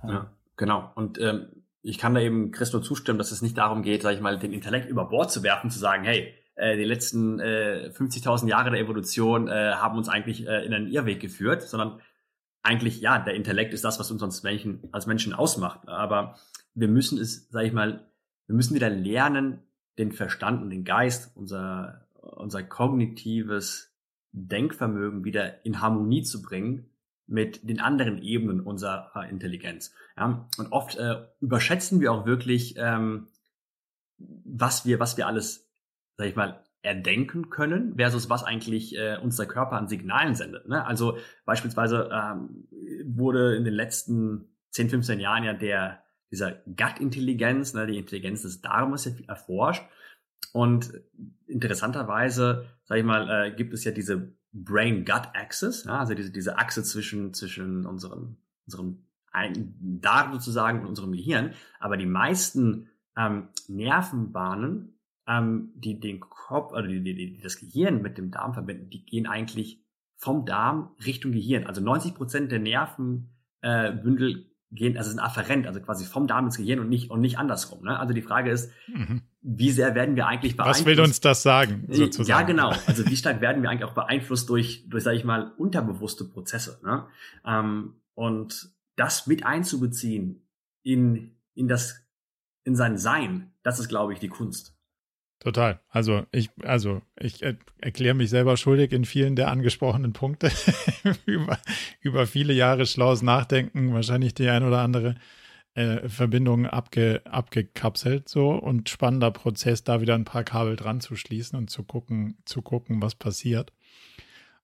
Hm. Ja, genau. Und ähm, ich kann da eben Christo zustimmen, dass es nicht darum geht, sag ich mal, den Intellekt über Bord zu werfen, zu sagen, hey, äh, die letzten äh, 50.000 Jahre der Evolution äh, haben uns eigentlich äh, in einen Irrweg geführt, sondern eigentlich, ja, der Intellekt ist das, was uns als Menschen, als Menschen ausmacht. Aber wir müssen es, sage ich mal, wir müssen wieder lernen, den Verstand und den Geist, unser, unser kognitives Denkvermögen wieder in Harmonie zu bringen mit den anderen Ebenen unserer Intelligenz. Ja? Und oft äh, überschätzen wir auch wirklich, ähm, was wir, was wir alles, sag ich mal, erdenken können, versus was eigentlich äh, unser Körper an Signalen sendet. Ne? Also beispielsweise ähm, wurde in den letzten 10, 15 Jahren ja der dieser Gut-Intelligenz, ne, die Intelligenz des Darmes erforscht. Und interessanterweise, sage ich mal, äh, gibt es ja diese Brain-Gut-Axis, ja, also diese, diese Achse zwischen, zwischen unserem, unserem Darm sozusagen und unserem Gehirn. Aber die meisten ähm, Nervenbahnen ähm, die den Kopf, oder die, die, die das Gehirn mit dem Darm verbinden, die gehen eigentlich vom Darm Richtung Gehirn. Also 90 Prozent der Nervenbündel äh, gehen, also sind afferent, also quasi vom Darm ins Gehirn und nicht und nicht andersrum. Ne? Also die Frage ist, mhm. Wie sehr werden wir eigentlich beeinflusst? Was will uns das sagen? Sozusagen? Ja, genau. Also wie stark werden wir eigentlich auch beeinflusst durch, durch sage ich mal, unterbewusste Prozesse. Ne? Ähm, und das mit einzubeziehen in in das in sein Sein, das ist, glaube ich, die Kunst. Total. Also ich, also ich er erkläre mich selber schuldig in vielen der angesprochenen Punkte. über, über viele Jahre schlaues Nachdenken, wahrscheinlich die ein oder andere äh, Verbindung abge, abgekapselt so und spannender Prozess, da wieder ein paar Kabel dran zu schließen und zu gucken, zu gucken, was passiert.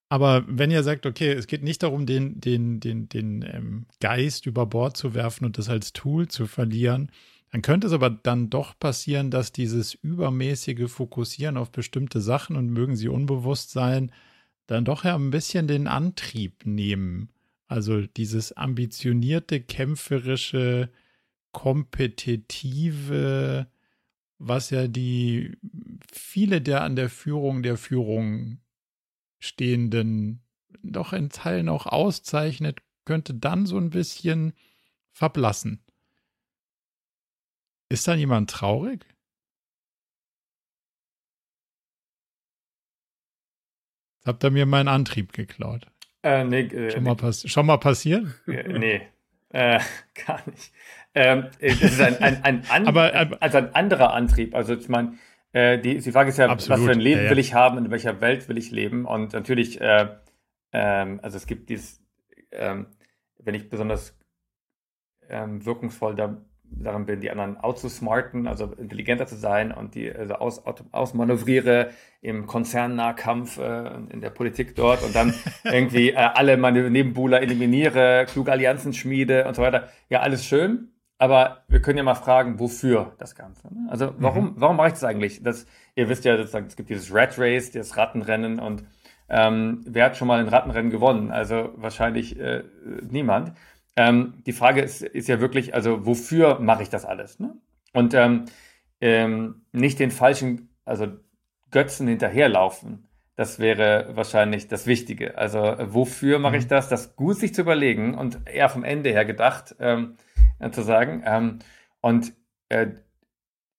Aber wenn ihr sagt, okay, es geht nicht darum, den, den, den, den ähm, Geist über Bord zu werfen und das als Tool zu verlieren, dann könnte es aber dann doch passieren, dass dieses übermäßige Fokussieren auf bestimmte Sachen und mögen sie unbewusst sein, dann doch ja ein bisschen den Antrieb nehmen. Also dieses ambitionierte, kämpferische, kompetitive, was ja die viele der an der Führung der Führung stehenden doch in Teilen auch auszeichnet, könnte dann so ein bisschen verblassen. Ist da jemand traurig? Jetzt habt ihr mir meinen Antrieb geklaut. Äh, nee, äh, schon, mal schon mal passiert? Äh, nee, äh, gar nicht. Ähm, das ist ein, ein, ein, an Aber, äh, also ein anderer Antrieb. Also ich meine, äh, die, die Frage ist ja, absolut. was für ein Leben ja, ja. will ich haben, in welcher Welt will ich leben? Und natürlich, äh, ähm, also es gibt dieses, ähm, wenn ich besonders ähm, wirkungsvoll da darin bin, die anderen outzusmarten, also intelligenter zu sein und die also aus, ausmanövriere im Konzernnahkampf äh, in der Politik dort und dann irgendwie äh, alle meine Nebenbuhler eliminiere, kluge Allianzen schmiede und so weiter. Ja, alles schön, aber wir können ja mal fragen, wofür das Ganze. Ne? Also warum, mhm. warum mache ich das eigentlich? Das, ihr wisst ja sozusagen, es gibt dieses Rat Race, das Rattenrennen und ähm, wer hat schon mal ein Rattenrennen gewonnen? Also wahrscheinlich äh, niemand. Ähm, die Frage ist, ist ja wirklich, also wofür mache ich das alles? Ne? Und ähm, ähm, nicht den falschen, also Götzen hinterherlaufen. Das wäre wahrscheinlich das Wichtige. Also wofür mache ich mhm. das? Das gut sich zu überlegen und eher vom Ende her gedacht ähm, äh, zu sagen. Ähm, und äh,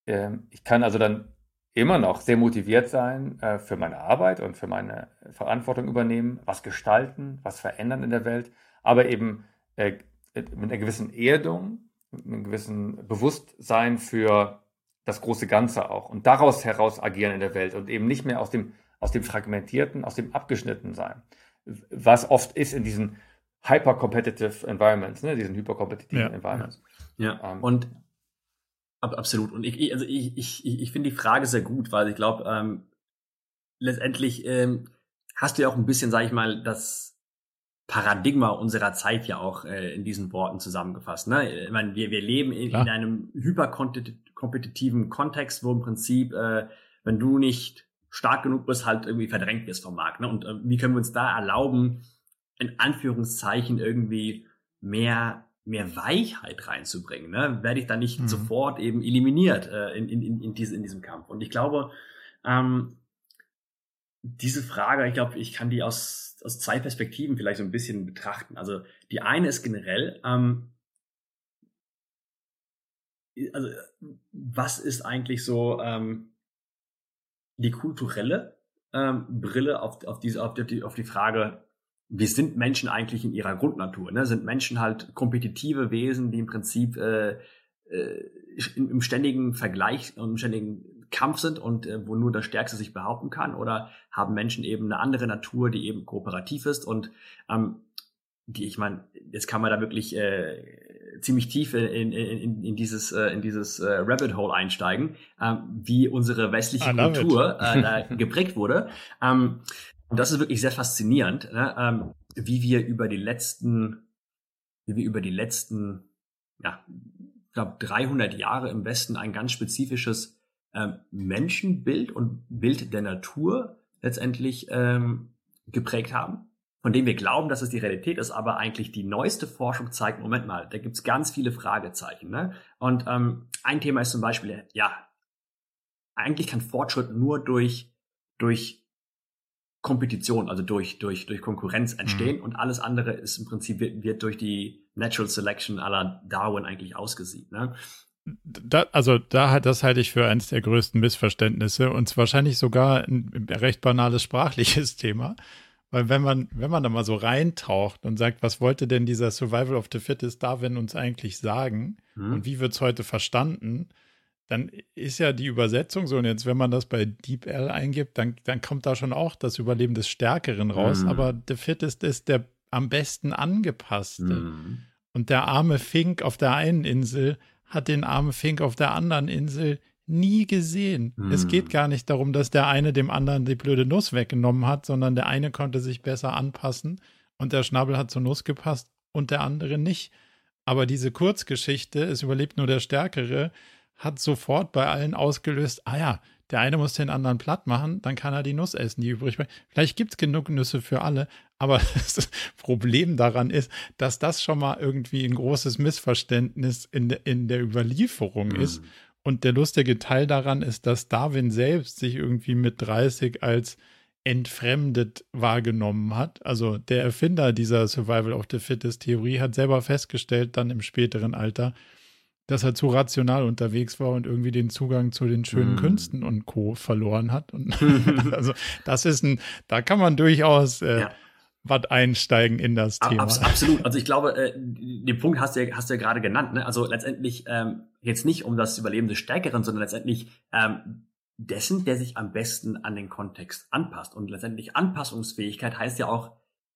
äh, ich kann also dann immer noch sehr motiviert sein äh, für meine Arbeit und für meine Verantwortung übernehmen, was gestalten, was verändern in der Welt, aber eben äh, mit einer gewissen Erdung, mit einem gewissen Bewusstsein für das große Ganze auch und daraus heraus agieren in der Welt und eben nicht mehr aus dem, aus dem Fragmentierten, aus dem Abgeschnitten sein, was oft ist in diesen hyper-competitive Environments, ne, diesen hyperkompetitiven ja, Environments. Ja, ähm, und absolut. Und ich, also ich, ich, ich finde die Frage sehr gut, weil ich glaube, ähm, letztendlich ähm, hast du ja auch ein bisschen, sage ich mal, das Paradigma unserer Zeit ja auch äh, in diesen Worten zusammengefasst. Ne? Ich meine, wir, wir leben in, in einem hyperkompetitiven Kontext, wo im Prinzip, äh, wenn du nicht stark genug bist, halt irgendwie verdrängt wirst vom Markt. Ne? Und äh, wie können wir uns da erlauben, in Anführungszeichen irgendwie mehr mehr Weichheit reinzubringen, ne, werde ich dann nicht mhm. sofort eben eliminiert äh, in, in, in, in, diese, in diesem Kampf. Und ich glaube, ähm, diese Frage, ich glaube, ich kann die aus, aus zwei Perspektiven vielleicht so ein bisschen betrachten. Also die eine ist generell, ähm, also was ist eigentlich so ähm, die kulturelle ähm, Brille auf, auf, diese, auf, die, auf die Frage, wie sind Menschen eigentlich in ihrer Grundnatur? Ne? Sind Menschen halt kompetitive Wesen, die im Prinzip äh, äh, im ständigen Vergleich und im ständigen Kampf sind und äh, wo nur der Stärkste sich behaupten kann? Oder haben Menschen eben eine andere Natur, die eben kooperativ ist und ähm, die, ich meine, jetzt kann man da wirklich äh, ziemlich tief in, in, in dieses, äh, in dieses äh, Rabbit Hole einsteigen, ähm, wie unsere westliche Kultur äh, da geprägt wurde. Ähm, und das ist wirklich sehr faszinierend, ne? ähm, wie wir über die letzten, wie wir über die letzten, ja, ich glaube 300 Jahre im Westen ein ganz spezifisches ähm, Menschenbild und Bild der Natur letztendlich ähm, geprägt haben von dem wir glauben, dass es die Realität ist, aber eigentlich die neueste Forschung zeigt, Moment mal, da gibt es ganz viele Fragezeichen. Ne? Und ähm, ein Thema ist zum Beispiel, ja, eigentlich kann Fortschritt nur durch, durch Kompetition, also durch, durch, durch Konkurrenz entstehen mhm. und alles andere ist im Prinzip wird, wird durch die Natural Selection aller Darwin eigentlich ausgesiebt. Ne? Da, also da das halte ich für eines der größten Missverständnisse und wahrscheinlich sogar ein recht banales sprachliches Thema. Weil wenn man, wenn man da mal so reintaucht und sagt, was wollte denn dieser Survival of the Fittest Darwin uns eigentlich sagen hm. und wie wird es heute verstanden, dann ist ja die Übersetzung so, und jetzt, wenn man das bei DeepL eingibt, dann, dann kommt da schon auch das Überleben des Stärkeren raus, hm. aber the Fittest ist der am besten angepasste. Hm. Und der arme Fink auf der einen Insel hat den armen Fink auf der anderen Insel nie gesehen. Hm. Es geht gar nicht darum, dass der eine dem anderen die blöde Nuss weggenommen hat, sondern der eine konnte sich besser anpassen und der Schnabel hat zur Nuss gepasst und der andere nicht. Aber diese Kurzgeschichte, es überlebt nur der Stärkere, hat sofort bei allen ausgelöst, ah ja, der eine muss den anderen platt machen, dann kann er die Nuss essen, die übrig bleibt. Vielleicht gibt es genug Nüsse für alle, aber das Problem daran ist, dass das schon mal irgendwie ein großes Missverständnis in, de, in der Überlieferung mhm. ist und der lustige Teil daran ist, dass Darwin selbst sich irgendwie mit 30 als entfremdet wahrgenommen hat. Also der Erfinder dieser Survival of the Fittest Theorie hat selber festgestellt, dann im späteren Alter, dass er zu rational unterwegs war und irgendwie den Zugang zu den schönen mm. Künsten und Co. verloren hat. Und also das ist ein, da kann man durchaus äh, ja was einsteigen in das Thema. Abs absolut. Also ich glaube, äh, den Punkt hast du ja, hast du ja gerade genannt. Ne? Also letztendlich ähm, jetzt nicht um das Überleben des Stärkeren, sondern letztendlich ähm, dessen, der sich am besten an den Kontext anpasst. Und letztendlich Anpassungsfähigkeit heißt ja auch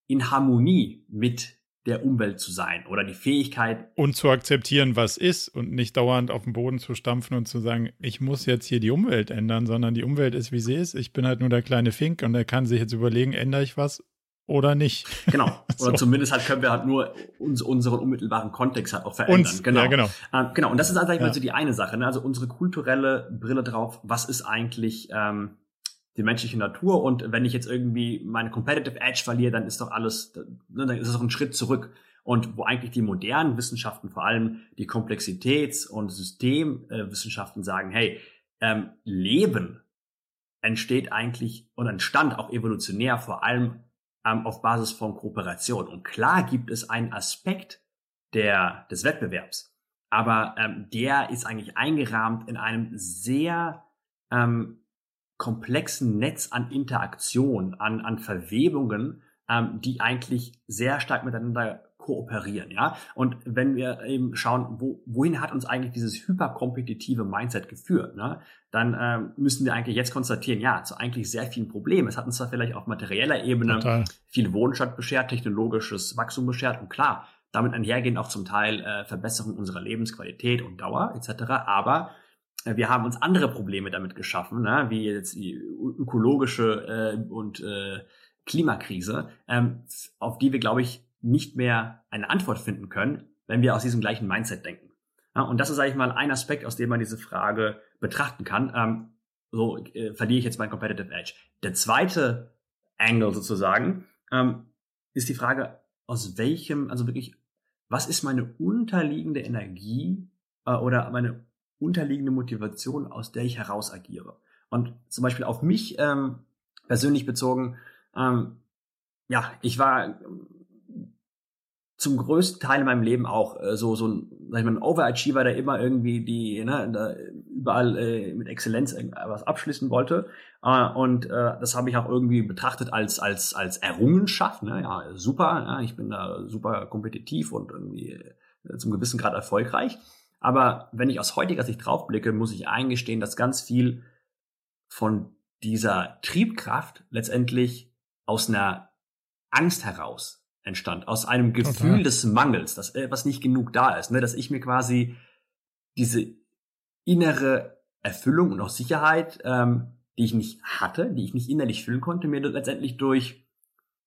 in Harmonie mit der Umwelt zu sein oder die Fähigkeit. Und zu akzeptieren, was ist und nicht dauernd auf den Boden zu stampfen und zu sagen, ich muss jetzt hier die Umwelt ändern, sondern die Umwelt ist, wie sie ist. Ich bin halt nur der kleine Fink und er kann sich jetzt überlegen, ändere ich was oder nicht. Genau. Oder so. zumindest halt können wir halt nur uns, unseren unmittelbaren Kontext halt auch verändern. Uns, genau. Ja, genau. Ähm, genau. Und das ist also eigentlich ja. mal so die eine Sache. Ne? Also unsere kulturelle Brille drauf, was ist eigentlich ähm, die menschliche Natur? Und wenn ich jetzt irgendwie meine Competitive Edge verliere, dann ist doch alles, ne, dann ist es auch ein Schritt zurück. Und wo eigentlich die modernen Wissenschaften, vor allem die Komplexitäts- und Systemwissenschaften sagen, hey, ähm, Leben entsteht eigentlich und entstand auch evolutionär vor allem ähm, auf Basis von Kooperation. Und klar gibt es einen Aspekt der, des Wettbewerbs, aber ähm, der ist eigentlich eingerahmt in einem sehr ähm, komplexen Netz an Interaktion, an, an Verwebungen, ähm, die eigentlich sehr stark miteinander kooperieren, ja. Und wenn wir eben schauen, wo, wohin hat uns eigentlich dieses hyperkompetitive Mindset geführt, ne, dann ähm, müssen wir eigentlich jetzt konstatieren, ja, zu eigentlich sehr vielen Problemen. Es hat uns zwar vielleicht auf materieller Ebene Total. viel Wohnstand beschert, technologisches Wachstum beschert und klar, damit einhergehen auch zum Teil äh, Verbesserung unserer Lebensqualität und Dauer etc. Aber wir haben uns andere Probleme damit geschaffen, ne, wie jetzt die ökologische äh, und äh, Klimakrise, ähm, auf die wir, glaube ich, nicht mehr eine Antwort finden können, wenn wir aus diesem gleichen Mindset denken. Ja, und das ist, sage ich mal, ein Aspekt, aus dem man diese Frage betrachten kann. Ähm, so äh, verliere ich jetzt mein Competitive Edge. Der zweite Angle sozusagen ähm, ist die Frage, aus welchem, also wirklich, was ist meine unterliegende Energie äh, oder meine unterliegende Motivation, aus der ich heraus agiere. Und zum Beispiel auf mich ähm, persönlich bezogen, ähm, ja, ich war zum größten Teil in meinem Leben auch äh, so so ein, sag ich mal, ein Overachiever, der immer irgendwie die ne, da überall äh, mit Exzellenz was abschließen wollte äh, und äh, das habe ich auch irgendwie betrachtet als als als Errungenschaft, ne? ja super, ja, ich bin da super kompetitiv und irgendwie äh, zum gewissen Grad erfolgreich, aber wenn ich aus heutiger Sicht draufblicke, muss ich eingestehen, dass ganz viel von dieser Triebkraft letztendlich aus einer Angst heraus entstand, aus einem Gefühl Total. des Mangels, dass etwas nicht genug da ist, ne? dass ich mir quasi diese innere Erfüllung und auch Sicherheit, ähm, die ich nicht hatte, die ich nicht innerlich füllen konnte, mir letztendlich durch,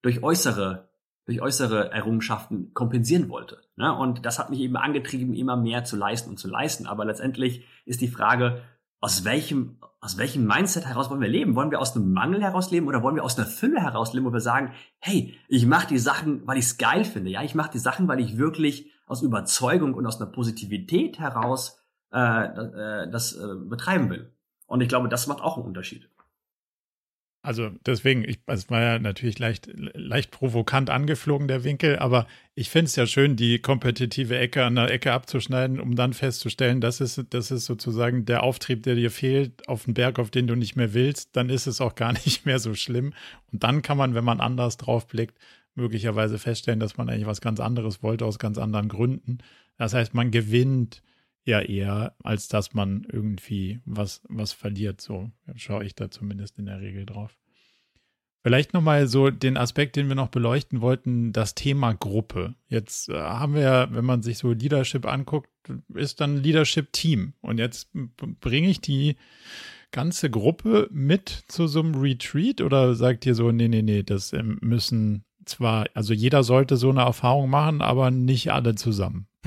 durch äußere durch äußere Errungenschaften kompensieren wollte. Ne? Und das hat mich eben angetrieben, immer mehr zu leisten und zu leisten. Aber letztendlich ist die Frage, aus welchem, aus welchem Mindset heraus wollen wir leben? Wollen wir aus einem Mangel heraus leben oder wollen wir aus einer Fülle heraus leben, wo wir sagen, hey, ich mache die Sachen, weil ich es geil finde. Ja, ich mache die Sachen, weil ich wirklich aus Überzeugung und aus einer Positivität heraus äh, äh, das äh, betreiben will. Und ich glaube, das macht auch einen Unterschied. Also deswegen, ich, es war ja natürlich leicht, leicht provokant angeflogen, der Winkel, aber ich finde es ja schön, die kompetitive Ecke an der Ecke abzuschneiden, um dann festzustellen, das ist, das ist sozusagen der Auftrieb, der dir fehlt, auf den Berg, auf den du nicht mehr willst, dann ist es auch gar nicht mehr so schlimm. Und dann kann man, wenn man anders drauf blickt, möglicherweise feststellen, dass man eigentlich was ganz anderes wollte, aus ganz anderen Gründen. Das heißt, man gewinnt ja eher, als dass man irgendwie was, was verliert. So schaue ich da zumindest in der Regel drauf. Vielleicht nochmal so den Aspekt, den wir noch beleuchten wollten, das Thema Gruppe. Jetzt äh, haben wir ja, wenn man sich so Leadership anguckt, ist dann Leadership Team. Und jetzt bringe ich die ganze Gruppe mit zu so einem Retreat oder sagt ihr so, nee, nee, nee, das ähm, müssen zwar, also jeder sollte so eine Erfahrung machen, aber nicht alle zusammen.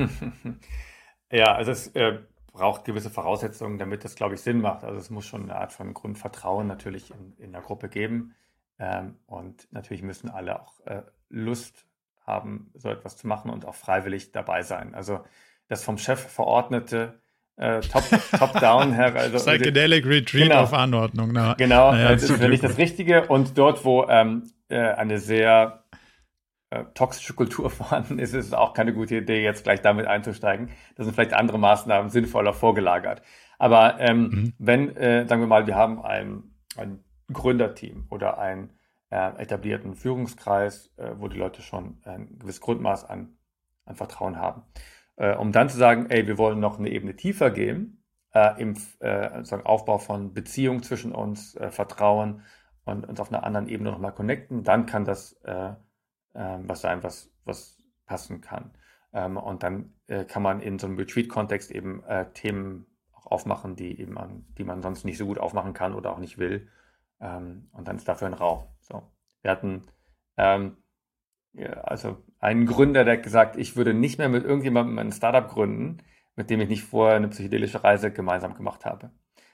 Ja, also es äh, braucht gewisse Voraussetzungen, damit das, glaube ich, Sinn macht. Also es muss schon eine Art von Grundvertrauen natürlich in, in der Gruppe geben. Ähm, und natürlich müssen alle auch äh, Lust haben, so etwas zu machen und auch freiwillig dabei sein. Also das vom Chef verordnete äh, Top-Down top her. Also, Psychedelic Retreat genau, auf Anordnung. Na, genau, naja, das ist nicht das Richtige. Und dort, wo ähm, äh, eine sehr toxische Kultur vorhanden ist, ist es auch keine gute Idee, jetzt gleich damit einzusteigen. Da sind vielleicht andere Maßnahmen sinnvoller vorgelagert. Aber ähm, mhm. wenn, äh, sagen wir mal, wir haben ein, ein Gründerteam oder einen äh, etablierten Führungskreis, äh, wo die Leute schon ein gewisses Grundmaß an, an Vertrauen haben, äh, um dann zu sagen, ey, wir wollen noch eine Ebene tiefer gehen, äh, im sagen Aufbau von Beziehungen zwischen uns, Vertrauen und uns auf einer anderen Ebene nochmal connecten, dann kann das was sein, was, was passen kann. Ähm, und dann äh, kann man in so einem Retreat-Kontext eben äh, Themen auch aufmachen, die eben man, die man sonst nicht so gut aufmachen kann oder auch nicht will. Ähm, und dann ist dafür ein Raum. So. Wir hatten ähm, also einen Gründer, der hat gesagt, ich würde nicht mehr mit irgendjemandem ein Startup gründen, mit dem ich nicht vorher eine psychedelische Reise gemeinsam gemacht habe.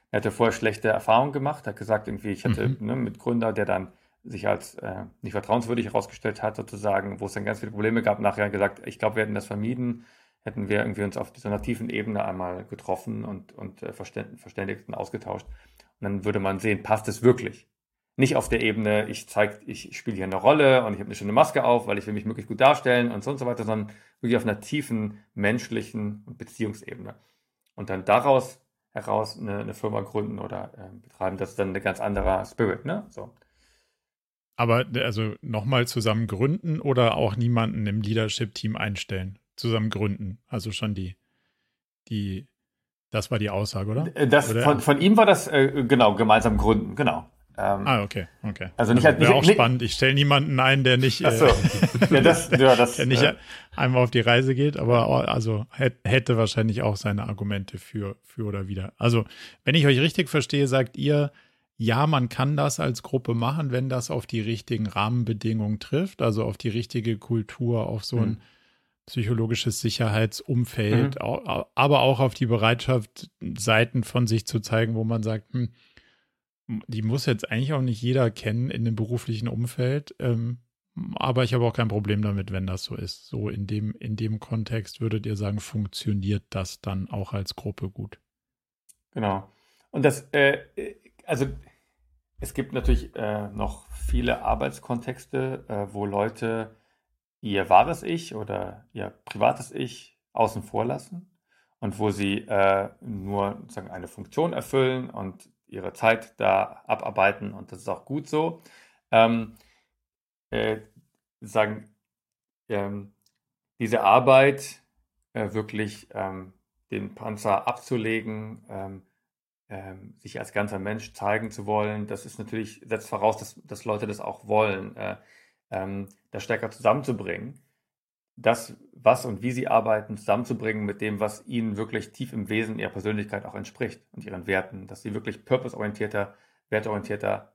Er hatte vorher schlechte Erfahrungen gemacht, hat gesagt, irgendwie, ich hatte mhm. ne, mit Gründer, der dann sich als äh, nicht vertrauenswürdig herausgestellt hat, sozusagen, wo es dann ganz viele Probleme gab, nachher gesagt, ich glaube, wir hätten das vermieden, hätten wir irgendwie uns auf dieser tiefen Ebene einmal getroffen und, und äh, verständigt und ausgetauscht. Und dann würde man sehen, passt es wirklich? Nicht auf der Ebene, ich zeige, ich spiele hier eine Rolle und ich habe eine schöne Maske auf, weil ich will mich möglichst gut darstellen und so und so weiter, sondern wirklich auf einer tiefen menschlichen Beziehungsebene. Und dann daraus heraus eine, eine Firma gründen oder äh, betreiben, das ist dann ein ganz anderer Spirit, ne? So. Aber also nochmal zusammen gründen oder auch niemanden im Leadership-Team einstellen? Zusammen gründen. Also schon die, die, das war die Aussage, oder? Äh, das, oder? Von, von ihm war das, äh, genau, gemeinsam gründen, genau. Ähm, ah, okay, okay. Also nicht, also, wäre auch nicht, spannend. Ich stelle niemanden ein, der nicht, Ach so. äh, ja, das, ja, das, der nicht äh, einmal auf die Reise geht, aber also hätte wahrscheinlich auch seine Argumente für, für oder wieder. Also, wenn ich euch richtig verstehe, sagt ihr, ja, man kann das als Gruppe machen, wenn das auf die richtigen Rahmenbedingungen trifft, also auf die richtige Kultur, auf so ein mhm. psychologisches Sicherheitsumfeld, mhm. aber auch auf die Bereitschaft, Seiten von sich zu zeigen, wo man sagt, hm, die muss jetzt eigentlich auch nicht jeder kennen in dem beruflichen Umfeld. Ähm, Aber ich habe auch kein Problem damit, wenn das so ist. So in dem, in dem Kontext würdet ihr sagen, funktioniert das dann auch als Gruppe gut? Genau. Und das, äh, also es gibt natürlich äh, noch viele Arbeitskontexte, äh, wo Leute ihr wahres Ich oder ihr privates Ich außen vor lassen und wo sie äh, nur sozusagen eine Funktion erfüllen und ihre Zeit da abarbeiten und das ist auch gut so. Ähm, äh, sagen, ähm, diese Arbeit äh, wirklich ähm, den Panzer abzulegen, ähm, sich als ganzer Mensch zeigen zu wollen, das ist natürlich, setzt voraus, dass, dass Leute das auch wollen, äh, ähm, das stärker zusammenzubringen. Das, was und wie sie arbeiten, zusammenzubringen mit dem, was ihnen wirklich tief im Wesen ihrer Persönlichkeit auch entspricht und ihren Werten, dass sie wirklich purpose-orientierter, werteorientierter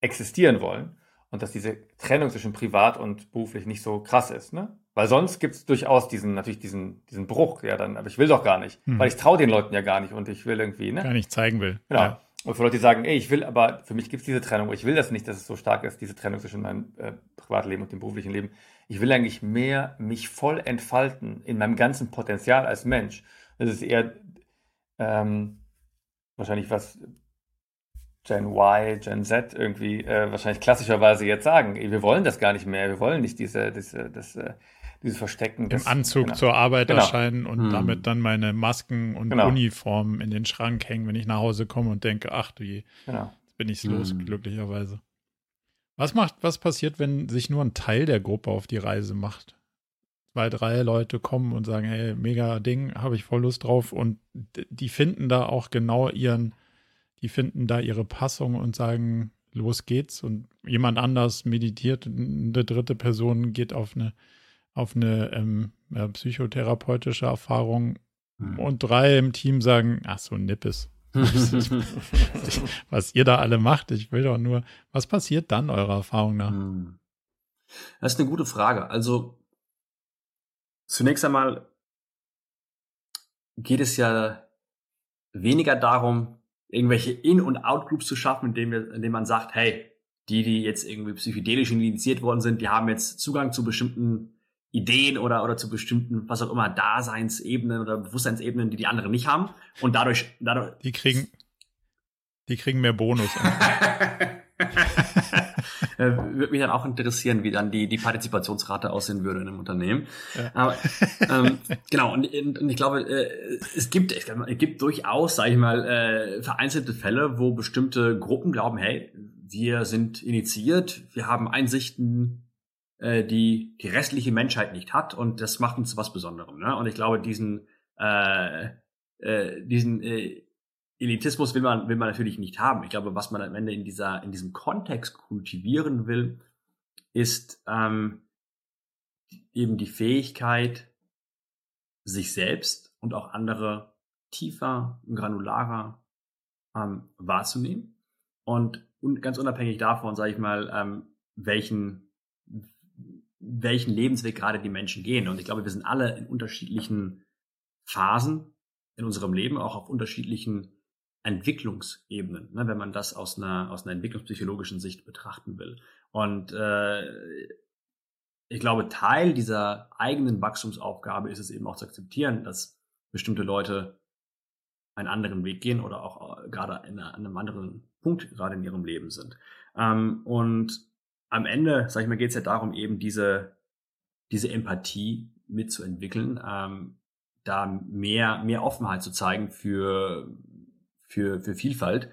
existieren wollen und dass diese Trennung zwischen privat und beruflich nicht so krass ist. Ne? Weil sonst gibt es durchaus diesen, natürlich diesen, diesen Bruch, ja, dann, aber ich will doch gar nicht, hm. weil ich traue den Leuten ja gar nicht und ich will irgendwie, ne? Gar nicht zeigen will. Genau. Ja. Und für Leute, die sagen, ey, ich will, aber für mich gibt es diese Trennung, ich will das nicht, dass es so stark ist, diese Trennung zwischen meinem äh, Privatleben und dem beruflichen Leben. Ich will eigentlich mehr mich voll entfalten in meinem ganzen Potenzial als Mensch. Das ist eher ähm, wahrscheinlich was Gen Y, Gen Z irgendwie äh, wahrscheinlich klassischerweise jetzt sagen, wir wollen das gar nicht mehr, wir wollen nicht diese, diese, das, äh, dieses Verstecken. Im Anzug genau. zur Arbeit genau. erscheinen und hm. damit dann meine Masken und genau. Uniformen in den Schrank hängen, wenn ich nach Hause komme und denke, ach du je, genau. jetzt bin ich los, hm. glücklicherweise. Was macht, was passiert, wenn sich nur ein Teil der Gruppe auf die Reise macht? Zwei, drei Leute kommen und sagen, hey, mega Ding, habe ich voll Lust drauf und die finden da auch genau ihren, die finden da ihre Passung und sagen, los geht's. Und jemand anders meditiert, eine dritte Person geht auf eine, auf eine ähm, psychotherapeutische Erfahrung hm. und drei im Team sagen, ach so, Nippes. was ihr da alle macht, ich will doch nur, was passiert dann eurer Erfahrung nach? Hm. Das ist eine gute Frage. Also zunächst einmal geht es ja weniger darum, irgendwelche In- und Out-Groups zu schaffen, indem, wir, indem man sagt, hey, die, die jetzt irgendwie psychedelisch initiiert worden sind, die haben jetzt Zugang zu bestimmten Ideen oder, oder zu bestimmten, was auch immer, Daseinsebenen oder Bewusstseinsebenen, die die anderen nicht haben. Und dadurch, dadurch die kriegen, die kriegen mehr Bonus. Äh, würde mich dann auch interessieren, wie dann die, die Partizipationsrate aussehen würde in einem Unternehmen. Ja. Aber ähm, genau, und, und ich glaube, äh, es gibt, es gibt durchaus, sage ich mal, äh, vereinzelte Fälle, wo bestimmte Gruppen glauben, hey, wir sind initiiert, wir haben Einsichten, äh, die die restliche Menschheit nicht hat und das macht uns was Besonderem. Ne? Und ich glaube, diesen äh, äh, diesen äh, Elitismus will man, will man natürlich nicht haben. Ich glaube, was man am Ende in dieser, in diesem Kontext kultivieren will, ist ähm, eben die Fähigkeit, sich selbst und auch andere tiefer, granularer ähm, wahrzunehmen. Und, und ganz unabhängig davon, sage ich mal, ähm, welchen, welchen Lebensweg gerade die Menschen gehen. Und ich glaube, wir sind alle in unterschiedlichen Phasen in unserem Leben, auch auf unterschiedlichen Entwicklungsebenen, ne, wenn man das aus einer, aus einer entwicklungspsychologischen Sicht betrachten will. Und äh, ich glaube, Teil dieser eigenen Wachstumsaufgabe ist es eben auch zu akzeptieren, dass bestimmte Leute einen anderen Weg gehen oder auch äh, gerade in einem anderen Punkt gerade in ihrem Leben sind. Ähm, und am Ende, sag ich mal, geht es ja darum, eben diese, diese Empathie mitzuentwickeln, ähm, da mehr, mehr Offenheit zu zeigen für für, für Vielfalt.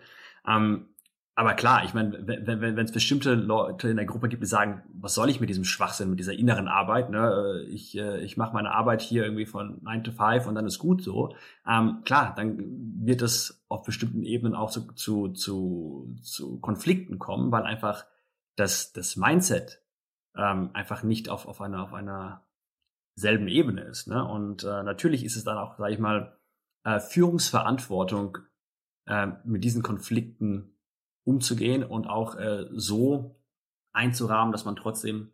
Ähm, aber klar, ich meine, wenn wenn wenn es bestimmte Leute in der Gruppe gibt, die sagen, was soll ich mit diesem Schwachsinn, mit dieser inneren Arbeit? Ne? Ich, äh, ich mache meine Arbeit hier irgendwie von 9 to 5 und dann ist gut so. Ähm, klar, dann wird es auf bestimmten Ebenen auch zu, zu, zu, zu Konflikten kommen, weil einfach das, das Mindset ähm, einfach nicht auf, auf, einer, auf einer selben Ebene ist. Ne? Und äh, natürlich ist es dann auch, sage ich mal, äh, Führungsverantwortung äh, mit diesen Konflikten umzugehen und auch äh, so einzurahmen, dass man trotzdem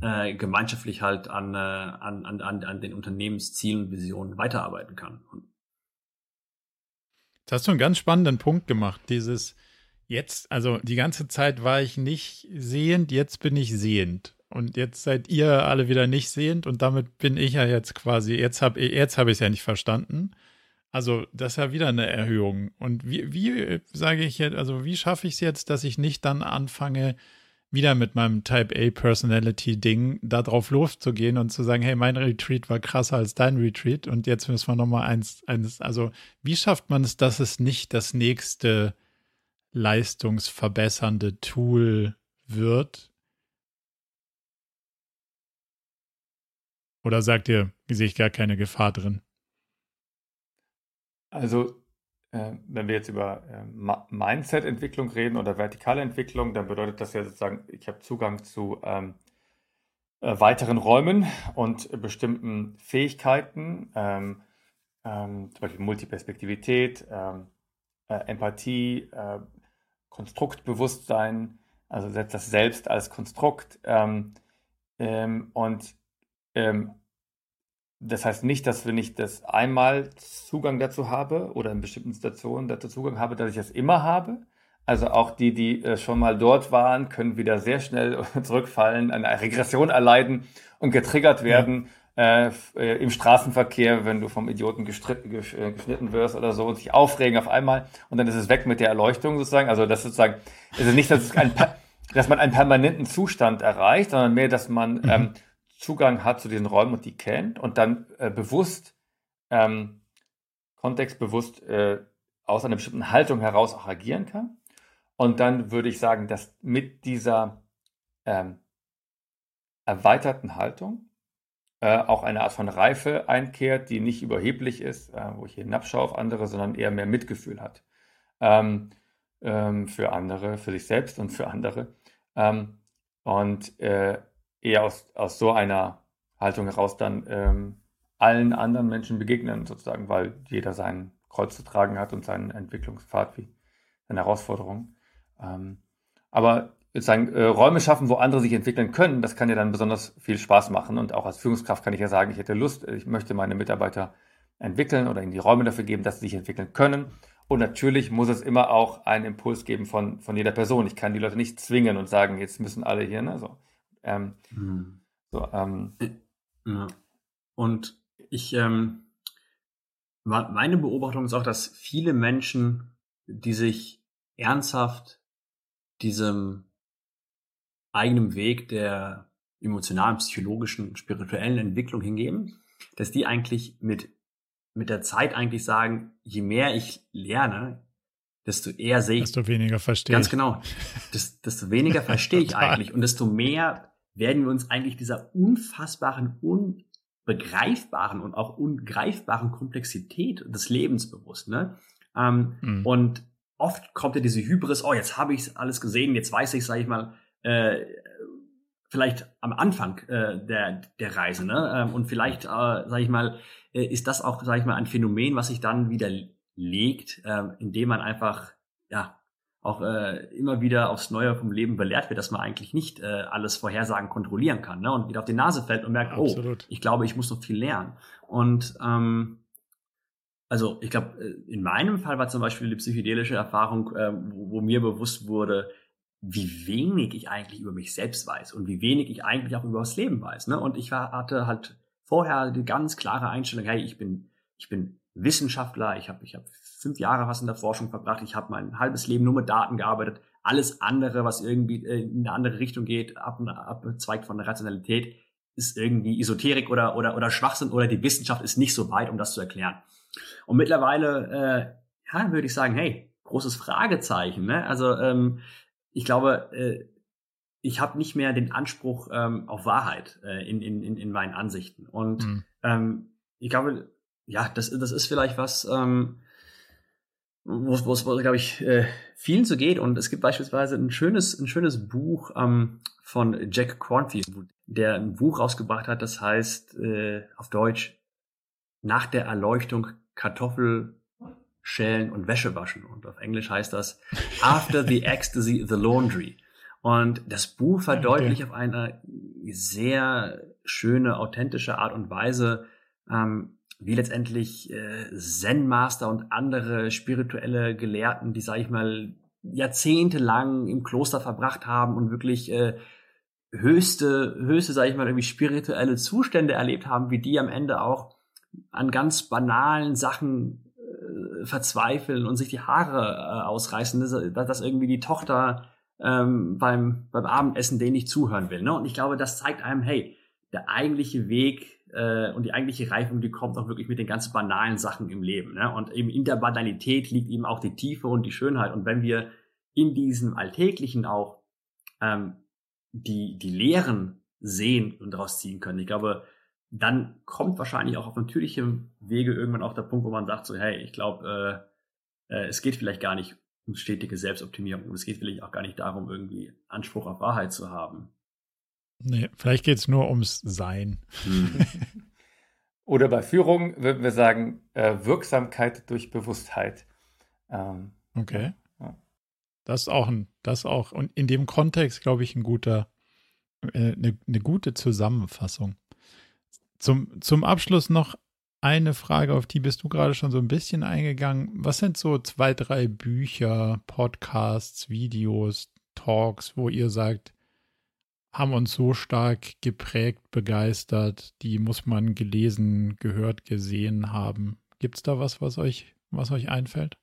äh, gemeinschaftlich halt an, äh, an, an, an den Unternehmenszielen Visionen weiterarbeiten kann. Jetzt hast du einen ganz spannenden Punkt gemacht, dieses Jetzt, also die ganze Zeit war ich nicht sehend, jetzt bin ich sehend. Und jetzt seid ihr alle wieder nicht sehend und damit bin ich ja jetzt quasi, jetzt habe jetzt hab ich es ja nicht verstanden. Also, das ist ja wieder eine Erhöhung. Und wie, wie sage ich jetzt, also wie schaffe ich es jetzt, dass ich nicht dann anfange, wieder mit meinem Type A Personality Ding da drauf loszugehen und zu sagen, hey, mein Retreat war krasser als dein Retreat und jetzt müssen wir nochmal eins, eins, also wie schafft man es, dass es nicht das nächste leistungsverbessernde Tool wird? Oder sagt ihr, sehe ich gar keine Gefahr drin? Also, äh, wenn wir jetzt über äh, Mindset-Entwicklung reden oder vertikale Entwicklung, dann bedeutet das ja sozusagen, ich habe Zugang zu ähm, äh, weiteren Räumen und bestimmten Fähigkeiten, ähm, ähm, zum Beispiel Multiperspektivität, ähm, äh, Empathie, äh, Konstruktbewusstsein, also das Selbst als Konstrukt. Ähm, ähm, und das heißt nicht, dass wenn ich das einmal Zugang dazu habe oder in bestimmten Situationen dazu Zugang habe, dass ich das immer habe. Also auch die, die äh, schon mal dort waren, können wieder sehr schnell zurückfallen, eine Regression erleiden und getriggert werden ja. Äh, im Straßenverkehr, wenn du vom Idioten äh, geschnitten wirst oder so und sich aufregen auf einmal und dann ist es weg mit der Erleuchtung sozusagen. Also das sozusagen, also nicht, dass, es ein, dass man einen permanenten Zustand erreicht, sondern mehr, dass man mhm. ähm, Zugang hat zu diesen Räumen und die kennt und dann äh, bewusst, ähm, kontextbewusst äh, aus einer bestimmten Haltung heraus auch agieren kann. Und dann würde ich sagen, dass mit dieser ähm, erweiterten Haltung äh, auch eine Art von Reife einkehrt, die nicht überheblich ist, äh, wo ich hinabschaue auf andere, sondern eher mehr Mitgefühl hat ähm, ähm, für andere, für sich selbst und für andere. Ähm, und äh, eher aus, aus so einer Haltung heraus dann ähm, allen anderen Menschen begegnen, sozusagen, weil jeder sein Kreuz zu tragen hat und seinen Entwicklungspfad wie seine Herausforderungen. Ähm, aber sozusagen äh, Räume schaffen, wo andere sich entwickeln können, das kann ja dann besonders viel Spaß machen. Und auch als Führungskraft kann ich ja sagen, ich hätte Lust, ich möchte meine Mitarbeiter entwickeln oder ihnen die Räume dafür geben, dass sie sich entwickeln können. Und natürlich muss es immer auch einen Impuls geben von, von jeder Person. Ich kann die Leute nicht zwingen und sagen, jetzt müssen alle hier, ne, so. Ähm, mhm. so, ähm, ja. Und ich, ähm, meine Beobachtung ist auch, dass viele Menschen, die sich ernsthaft diesem eigenen Weg der emotionalen, psychologischen, spirituellen Entwicklung hingeben, dass die eigentlich mit, mit der Zeit eigentlich sagen, je mehr ich lerne, desto eher sehe ich. Desto weniger verstehe ich. Ganz genau. Desto, weniger verstehe ich eigentlich und desto mehr werden wir uns eigentlich dieser unfassbaren, unbegreifbaren und auch ungreifbaren Komplexität des Lebens bewusst. Ne? Ähm, mhm. Und oft kommt ja diese Hybris, oh, jetzt habe ich alles gesehen, jetzt weiß ich, sage ich mal, äh, vielleicht am Anfang äh, der, der Reise. Ne? Ähm, und vielleicht, äh, sage ich mal, äh, ist das auch, sage ich mal, ein Phänomen, was sich dann wieder legt, äh, indem man einfach ja auch äh, immer wieder aufs Neue vom Leben belehrt wird, dass man eigentlich nicht äh, alles vorhersagen kontrollieren kann ne? und wieder auf die Nase fällt und merkt, oh, Absolut. oh, ich glaube, ich muss noch viel lernen. Und ähm, also ich glaube, äh, in meinem Fall war zum Beispiel die psychedelische Erfahrung, äh, wo, wo mir bewusst wurde, wie wenig ich eigentlich über mich selbst weiß und wie wenig ich eigentlich auch über das Leben weiß. Ne? Und ich war, hatte halt vorher die ganz klare Einstellung, hey, ich bin, ich bin Wissenschaftler, ich habe ich hab fünf Jahre was in der Forschung verbracht. Ich habe mein halbes Leben nur mit Daten gearbeitet. Alles andere, was irgendwie äh, in eine andere Richtung geht, ab, abzweigt von der Rationalität, ist irgendwie Esoterik oder, oder, oder Schwachsinn oder die Wissenschaft ist nicht so weit, um das zu erklären. Und mittlerweile, äh, ja, würde ich sagen, hey, großes Fragezeichen. Ne? Also ähm, ich glaube, äh, ich habe nicht mehr den Anspruch ähm, auf Wahrheit äh, in, in, in meinen Ansichten. Und mhm. ähm, ich glaube, ja, das, das ist vielleicht was, ähm, wo es, glaube ich, äh, vielen so geht. Und es gibt beispielsweise ein schönes, ein schönes Buch ähm, von Jack Cornfield, der ein Buch rausgebracht hat, das heißt äh, auf Deutsch Nach der Erleuchtung Kartoffel schälen und Wäsche waschen. Und auf Englisch heißt das After the Ecstasy, the Laundry. Und das Buch verdeutlicht okay. auf eine sehr schöne, authentische Art und Weise, ähm, wie letztendlich äh, Zen-Master und andere spirituelle Gelehrten, die, sage ich mal, jahrzehntelang im Kloster verbracht haben und wirklich äh, höchste, höchste, sage ich mal, irgendwie spirituelle Zustände erlebt haben, wie die am Ende auch an ganz banalen Sachen verzweifeln und sich die Haare äh, ausreißen, dass, dass irgendwie die Tochter ähm, beim, beim Abendessen denen nicht zuhören will. Ne? Und ich glaube, das zeigt einem, hey, der eigentliche Weg äh, und die eigentliche Reifung, die kommt auch wirklich mit den ganz banalen Sachen im Leben. Ne? Und eben in der Banalität liegt eben auch die Tiefe und die Schönheit. Und wenn wir in diesem Alltäglichen auch ähm, die, die Lehren sehen und daraus ziehen können, ich glaube, dann kommt wahrscheinlich auch auf natürlichem Wege irgendwann auch der Punkt, wo man sagt so, hey, ich glaube, äh, äh, es geht vielleicht gar nicht um stetige Selbstoptimierung und es geht vielleicht auch gar nicht darum, irgendwie Anspruch auf Wahrheit zu haben. Nee, vielleicht geht es nur ums Sein. Hm. Oder bei Führung würden wir sagen, äh, Wirksamkeit durch Bewusstheit. Ähm, okay. Ja. Das ist auch ein, das auch, und in dem Kontext, glaube ich, ein guter, äh, eine, eine gute Zusammenfassung. Zum, zum Abschluss noch eine Frage, auf die bist du gerade schon so ein bisschen eingegangen. Was sind so zwei, drei Bücher, Podcasts, Videos, Talks, wo ihr sagt, haben uns so stark geprägt, begeistert, die muss man gelesen, gehört, gesehen haben. Gibt es da was, was euch, was euch einfällt?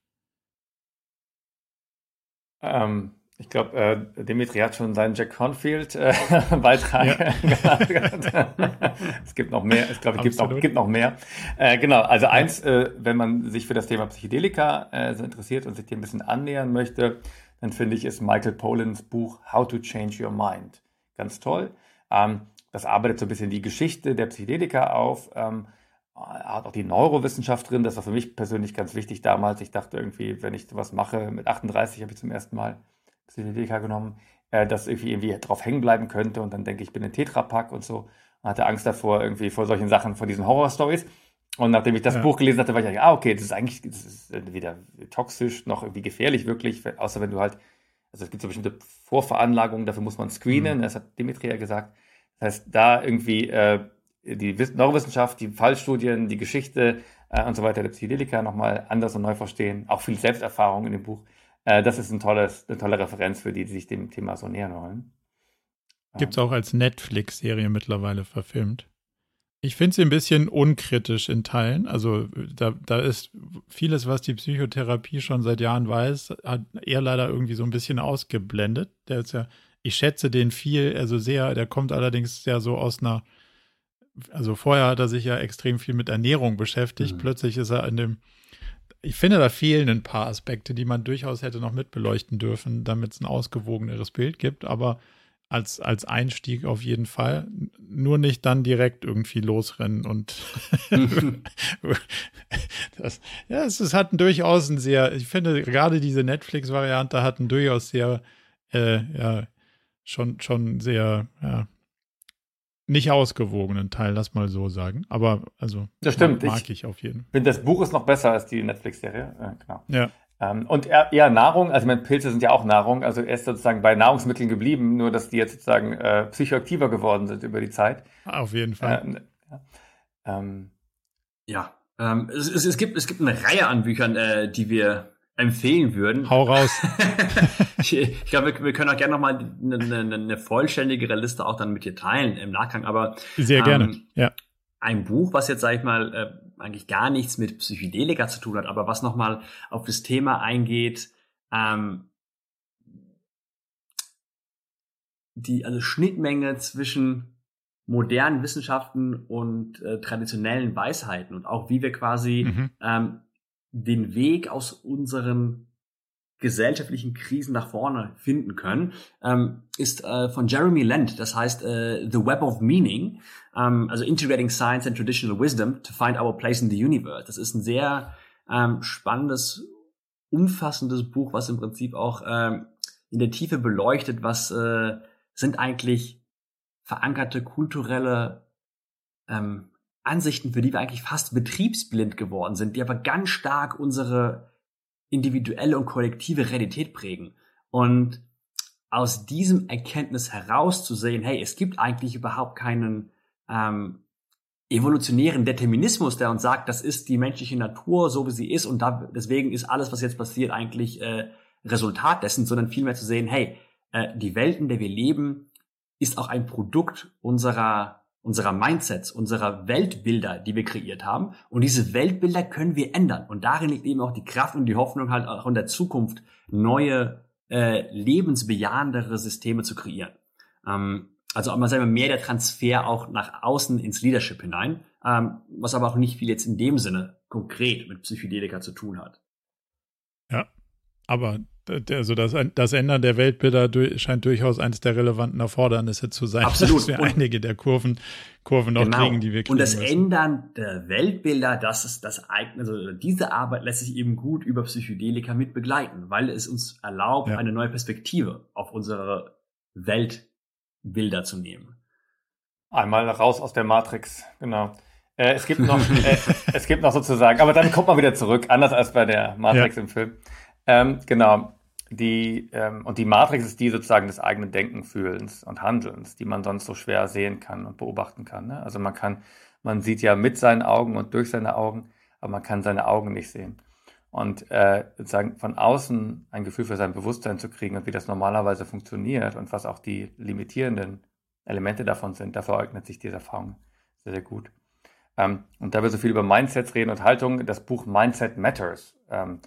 Ähm, ich glaube, äh, Dimitri hat schon seinen Jack Confield-Beitrag äh, es gibt noch mehr, ich glaube, es gibt noch, gibt noch mehr. Äh, genau, also eins, äh, wenn man sich für das Thema Psychedelika äh, so interessiert und sich dem ein bisschen annähern möchte, dann finde ich, ist Michael Polans Buch How to Change Your Mind ganz toll. Ähm, das arbeitet so ein bisschen die Geschichte der Psychedelika auf. Ähm, hat auch die Neurowissenschaft drin. Das war für mich persönlich ganz wichtig damals. Ich dachte irgendwie, wenn ich sowas mache, mit 38 habe ich zum ersten Mal Psychedelika genommen, äh, dass irgendwie irgendwie drauf hängen bleiben könnte und dann denke ich, ich bin ein Tetrapack und so. Und hatte Angst davor, irgendwie vor solchen Sachen, vor diesen Horror-Stories. Und nachdem ich das ja. Buch gelesen hatte, war ich ja, ah, okay, das ist eigentlich das ist weder toxisch noch irgendwie gefährlich wirklich, außer wenn du halt, also es gibt so bestimmte Vorveranlagungen, dafür muss man screenen, mhm. das hat Dimitri ja gesagt. Das heißt, da irgendwie äh, die Neurowissenschaft, die Fallstudien, die Geschichte äh, und so weiter der Psychedelika nochmal anders und neu verstehen, auch viel Selbsterfahrung in dem Buch. Äh, das ist ein tolles, eine tolle Referenz für die, die sich dem Thema so nähern wollen. Gibt es auch als Netflix-Serie mittlerweile verfilmt. Ich finde sie ein bisschen unkritisch in Teilen. Also da, da ist vieles, was die Psychotherapie schon seit Jahren weiß, hat er leider irgendwie so ein bisschen ausgeblendet. Der ist ja, ich schätze den viel, also sehr, der kommt allerdings ja so aus einer, also vorher hat er sich ja extrem viel mit Ernährung beschäftigt. Mhm. Plötzlich ist er in dem, ich finde, da fehlen ein paar Aspekte, die man durchaus hätte noch mitbeleuchten dürfen, damit es ein ausgewogeneres Bild gibt. Aber als, als Einstieg auf jeden Fall. Nur nicht dann direkt irgendwie losrennen und das, ja, es, es hat durchaus ein sehr, ich finde gerade diese Netflix-Variante hat einen durchaus sehr, äh, ja, schon, schon sehr, ja, nicht ausgewogenen Teil, lass mal so sagen. Aber also das stimmt. mag, mag ich, ich, auf jeden Fall. Finde das Buch ist noch besser als die Netflix-Serie. Ja, genau. Ja. Ähm, und ja, Nahrung, also meine Pilze sind ja auch Nahrung, also er ist sozusagen bei Nahrungsmitteln geblieben, nur dass die jetzt sozusagen äh, psychoaktiver geworden sind über die Zeit. Auf jeden Fall. Ähm, ja, ähm, ja ähm, es, es, es, gibt, es gibt eine Reihe an Büchern, äh, die wir empfehlen würden. Hau raus. ich, ich glaube, wir, wir, können auch gerne nochmal eine, eine, eine vollständigere Liste auch dann mit dir teilen im Nachgang, aber sehr gerne, ähm, ja. Ein Buch, was jetzt, sag ich mal, äh, eigentlich gar nichts mit Psychedelika zu tun hat, aber was nochmal auf das Thema eingeht, ähm, die also Schnittmenge zwischen modernen Wissenschaften und äh, traditionellen Weisheiten und auch wie wir quasi mhm. ähm, den Weg aus unseren gesellschaftlichen Krisen nach vorne finden können, ähm, ist äh, von Jeremy Lent. Das heißt äh, The Web of Meaning, ähm, also Integrating Science and Traditional Wisdom to Find Our Place in the Universe. Das ist ein sehr ähm, spannendes, umfassendes Buch, was im Prinzip auch ähm, in der Tiefe beleuchtet, was äh, sind eigentlich verankerte kulturelle ähm, Ansichten, für die wir eigentlich fast betriebsblind geworden sind, die aber ganz stark unsere individuelle und kollektive Realität prägen. Und aus diesem Erkenntnis herauszusehen, hey, es gibt eigentlich überhaupt keinen ähm, evolutionären Determinismus, der uns sagt, das ist die menschliche Natur, so wie sie ist, und da, deswegen ist alles, was jetzt passiert, eigentlich äh, Resultat dessen, sondern vielmehr zu sehen, hey, äh, die Welt, in der wir leben, ist auch ein Produkt unserer unserer Mindsets, unserer Weltbilder, die wir kreiert haben. Und diese Weltbilder können wir ändern. Und darin liegt eben auch die Kraft und die Hoffnung halt auch in der Zukunft neue, äh, lebensbejahendere Systeme zu kreieren. Ähm, also man sagen wir mehr der Transfer auch nach außen ins Leadership hinein, ähm, was aber auch nicht viel jetzt in dem Sinne konkret mit Psychedelika zu tun hat. Ja, aber also das, das Ändern der Weltbilder scheint durchaus eines der relevanten Erfordernisse zu sein, Absolut. dass wir und, einige der Kurven, Kurven noch genau. kriegen, die wir kriegen Und das müssen. Ändern der Weltbilder, das ist das eigene, also diese Arbeit lässt sich eben gut über Psychedelika mit begleiten, weil es uns erlaubt, ja. eine neue Perspektive auf unsere Weltbilder zu nehmen. Einmal raus aus der Matrix, genau. Äh, es gibt noch, äh, es gibt noch sozusagen, aber dann kommt man wieder zurück, anders als bei der Matrix ja. im Film. Ähm, genau. Die, ähm, und die Matrix ist die sozusagen des eigenen Denken, Fühlens und Handelns, die man sonst so schwer sehen kann und beobachten kann. Ne? Also man kann, man sieht ja mit seinen Augen und durch seine Augen, aber man kann seine Augen nicht sehen. Und äh, sozusagen von außen ein Gefühl für sein Bewusstsein zu kriegen und wie das normalerweise funktioniert und was auch die limitierenden Elemente davon sind, dafür eignet sich diese Erfahrung sehr, sehr gut. Ähm, und da wir so viel über Mindsets reden und Haltung, das Buch Mindset Matters ähm,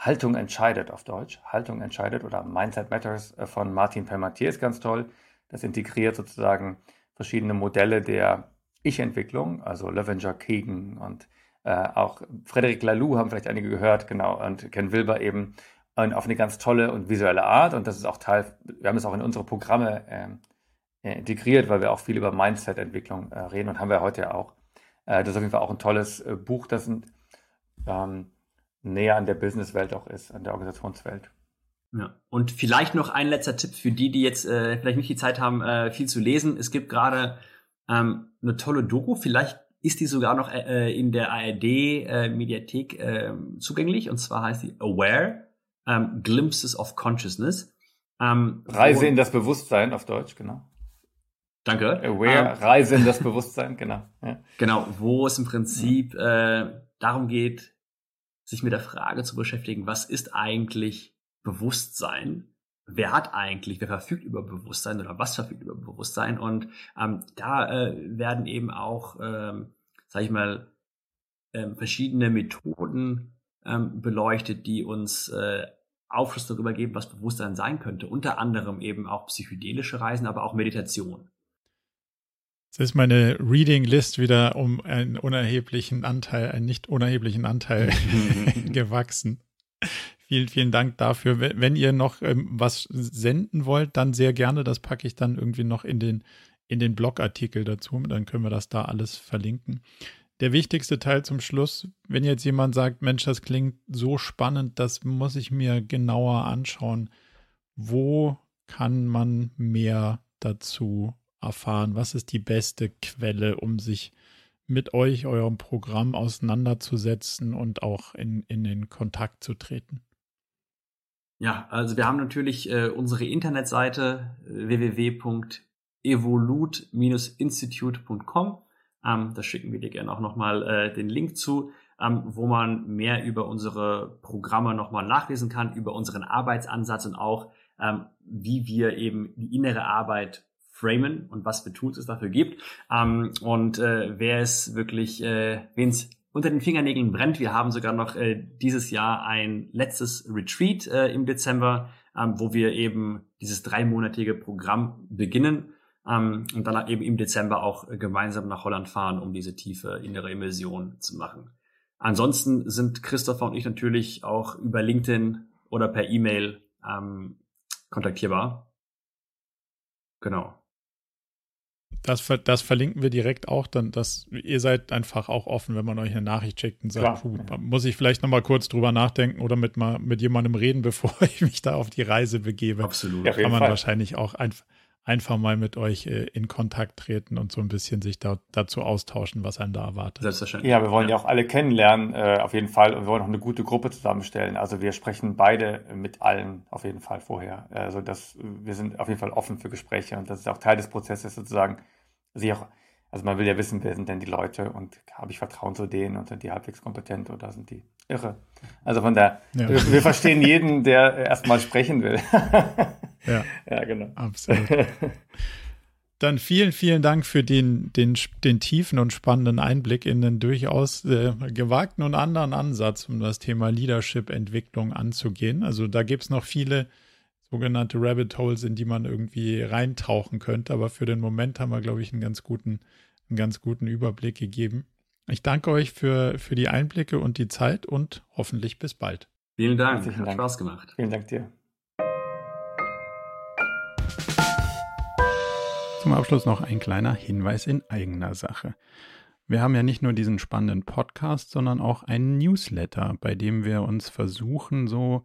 Haltung entscheidet auf Deutsch. Haltung entscheidet oder Mindset Matters äh, von Martin Permatier ist ganz toll. Das integriert sozusagen verschiedene Modelle der Ich-Entwicklung, also Levenger, Keegan und äh, auch Frederic Laloux haben vielleicht einige gehört, genau, und Ken Wilber eben und auf eine ganz tolle und visuelle Art. Und das ist auch Teil, wir haben es auch in unsere Programme äh, integriert, weil wir auch viel über Mindset-Entwicklung äh, reden und haben wir heute ja auch. Äh, das ist auf jeden Fall auch ein tolles äh, Buch. Das sind ähm, näher an der Businesswelt auch ist, an der Organisationswelt. Ja. Und vielleicht noch ein letzter Tipp für die, die jetzt äh, vielleicht nicht die Zeit haben, äh, viel zu lesen. Es gibt gerade ähm, eine tolle Doku, vielleicht ist die sogar noch äh, in der ARD-Mediathek äh, äh, zugänglich. Und zwar heißt die Aware, ähm, Glimpses of Consciousness. Ähm, Reise in das Bewusstsein auf Deutsch, genau. Danke. Aware, ähm, Reise in das Bewusstsein, genau. Ja. Genau, wo es im Prinzip äh, darum geht, sich mit der Frage zu beschäftigen, was ist eigentlich Bewusstsein? Wer hat eigentlich, wer verfügt über Bewusstsein oder was verfügt über Bewusstsein? Und ähm, da äh, werden eben auch, ähm, sage ich mal, ähm, verschiedene Methoden ähm, beleuchtet, die uns äh, Aufschluss darüber geben, was Bewusstsein sein könnte. Unter anderem eben auch psychedelische Reisen, aber auch Meditation. Jetzt ist meine Reading List wieder um einen unerheblichen Anteil, einen nicht unerheblichen Anteil gewachsen. Vielen, vielen Dank dafür. Wenn ihr noch ähm, was senden wollt, dann sehr gerne. Das packe ich dann irgendwie noch in den, in den Blogartikel dazu. Dann können wir das da alles verlinken. Der wichtigste Teil zum Schluss, wenn jetzt jemand sagt, Mensch, das klingt so spannend, das muss ich mir genauer anschauen. Wo kann man mehr dazu erfahren? Was ist die beste Quelle, um sich mit euch, eurem Programm auseinanderzusetzen und auch in, in den Kontakt zu treten? Ja, also wir haben natürlich äh, unsere Internetseite äh, www.evolut-institute.com. Ähm, da schicken wir dir gerne auch nochmal äh, den Link zu, ähm, wo man mehr über unsere Programme nochmal nachlesen kann, über unseren Arbeitsansatz und auch, ähm, wie wir eben die innere Arbeit framen und was für Tools es dafür gibt. Ähm, und äh, wer es wirklich, äh, wen es unter den Fingernägeln brennt, wir haben sogar noch äh, dieses Jahr ein letztes Retreat äh, im Dezember, ähm, wo wir eben dieses dreimonatige Programm beginnen ähm, und dann eben im Dezember auch gemeinsam nach Holland fahren, um diese tiefe innere Immersion zu machen. Ansonsten sind Christopher und ich natürlich auch über LinkedIn oder per E-Mail ähm, kontaktierbar. Genau. Das, das verlinken wir direkt auch, dann, dass ihr seid einfach auch offen, wenn man euch eine Nachricht schickt und sagt, puh, muss ich vielleicht nochmal kurz drüber nachdenken oder mit mal mit jemandem reden, bevor ich mich da auf die Reise begebe. Absolut. Da kann man Fall. wahrscheinlich auch einfach einfach mal mit euch äh, in Kontakt treten und so ein bisschen sich da, dazu austauschen, was einen da erwartet. Selbstverständlich. Ja, wir wollen ja, ja auch alle kennenlernen, äh, auf jeden Fall. Und wir wollen auch eine gute Gruppe zusammenstellen. Also wir sprechen beide mit allen auf jeden Fall vorher. Also das, wir sind auf jeden Fall offen für Gespräche und das ist auch Teil des Prozesses sozusagen, sich auch also man will ja wissen, wer sind denn die Leute und habe ich Vertrauen zu denen und sind die halbwegs kompetent oder sind die irre? Also von der, ja. wir, wir, verstehen jeden, der erstmal sprechen will. ja. ja, genau. Absolut. Dann vielen, vielen Dank für den, den, den tiefen und spannenden Einblick in den durchaus äh, gewagten und anderen Ansatz, um das Thema Leadership-Entwicklung anzugehen. Also da gibt es noch viele sogenannte Rabbit Holes, in die man irgendwie reintauchen könnte. Aber für den Moment haben wir, glaube ich, einen ganz guten, einen ganz guten Überblick gegeben. Ich danke euch für, für die Einblicke und die Zeit und hoffentlich bis bald. Vielen Dank. Hat Dank. Spaß gemacht. Vielen Dank dir. Zum Abschluss noch ein kleiner Hinweis in eigener Sache. Wir haben ja nicht nur diesen spannenden Podcast, sondern auch einen Newsletter, bei dem wir uns versuchen, so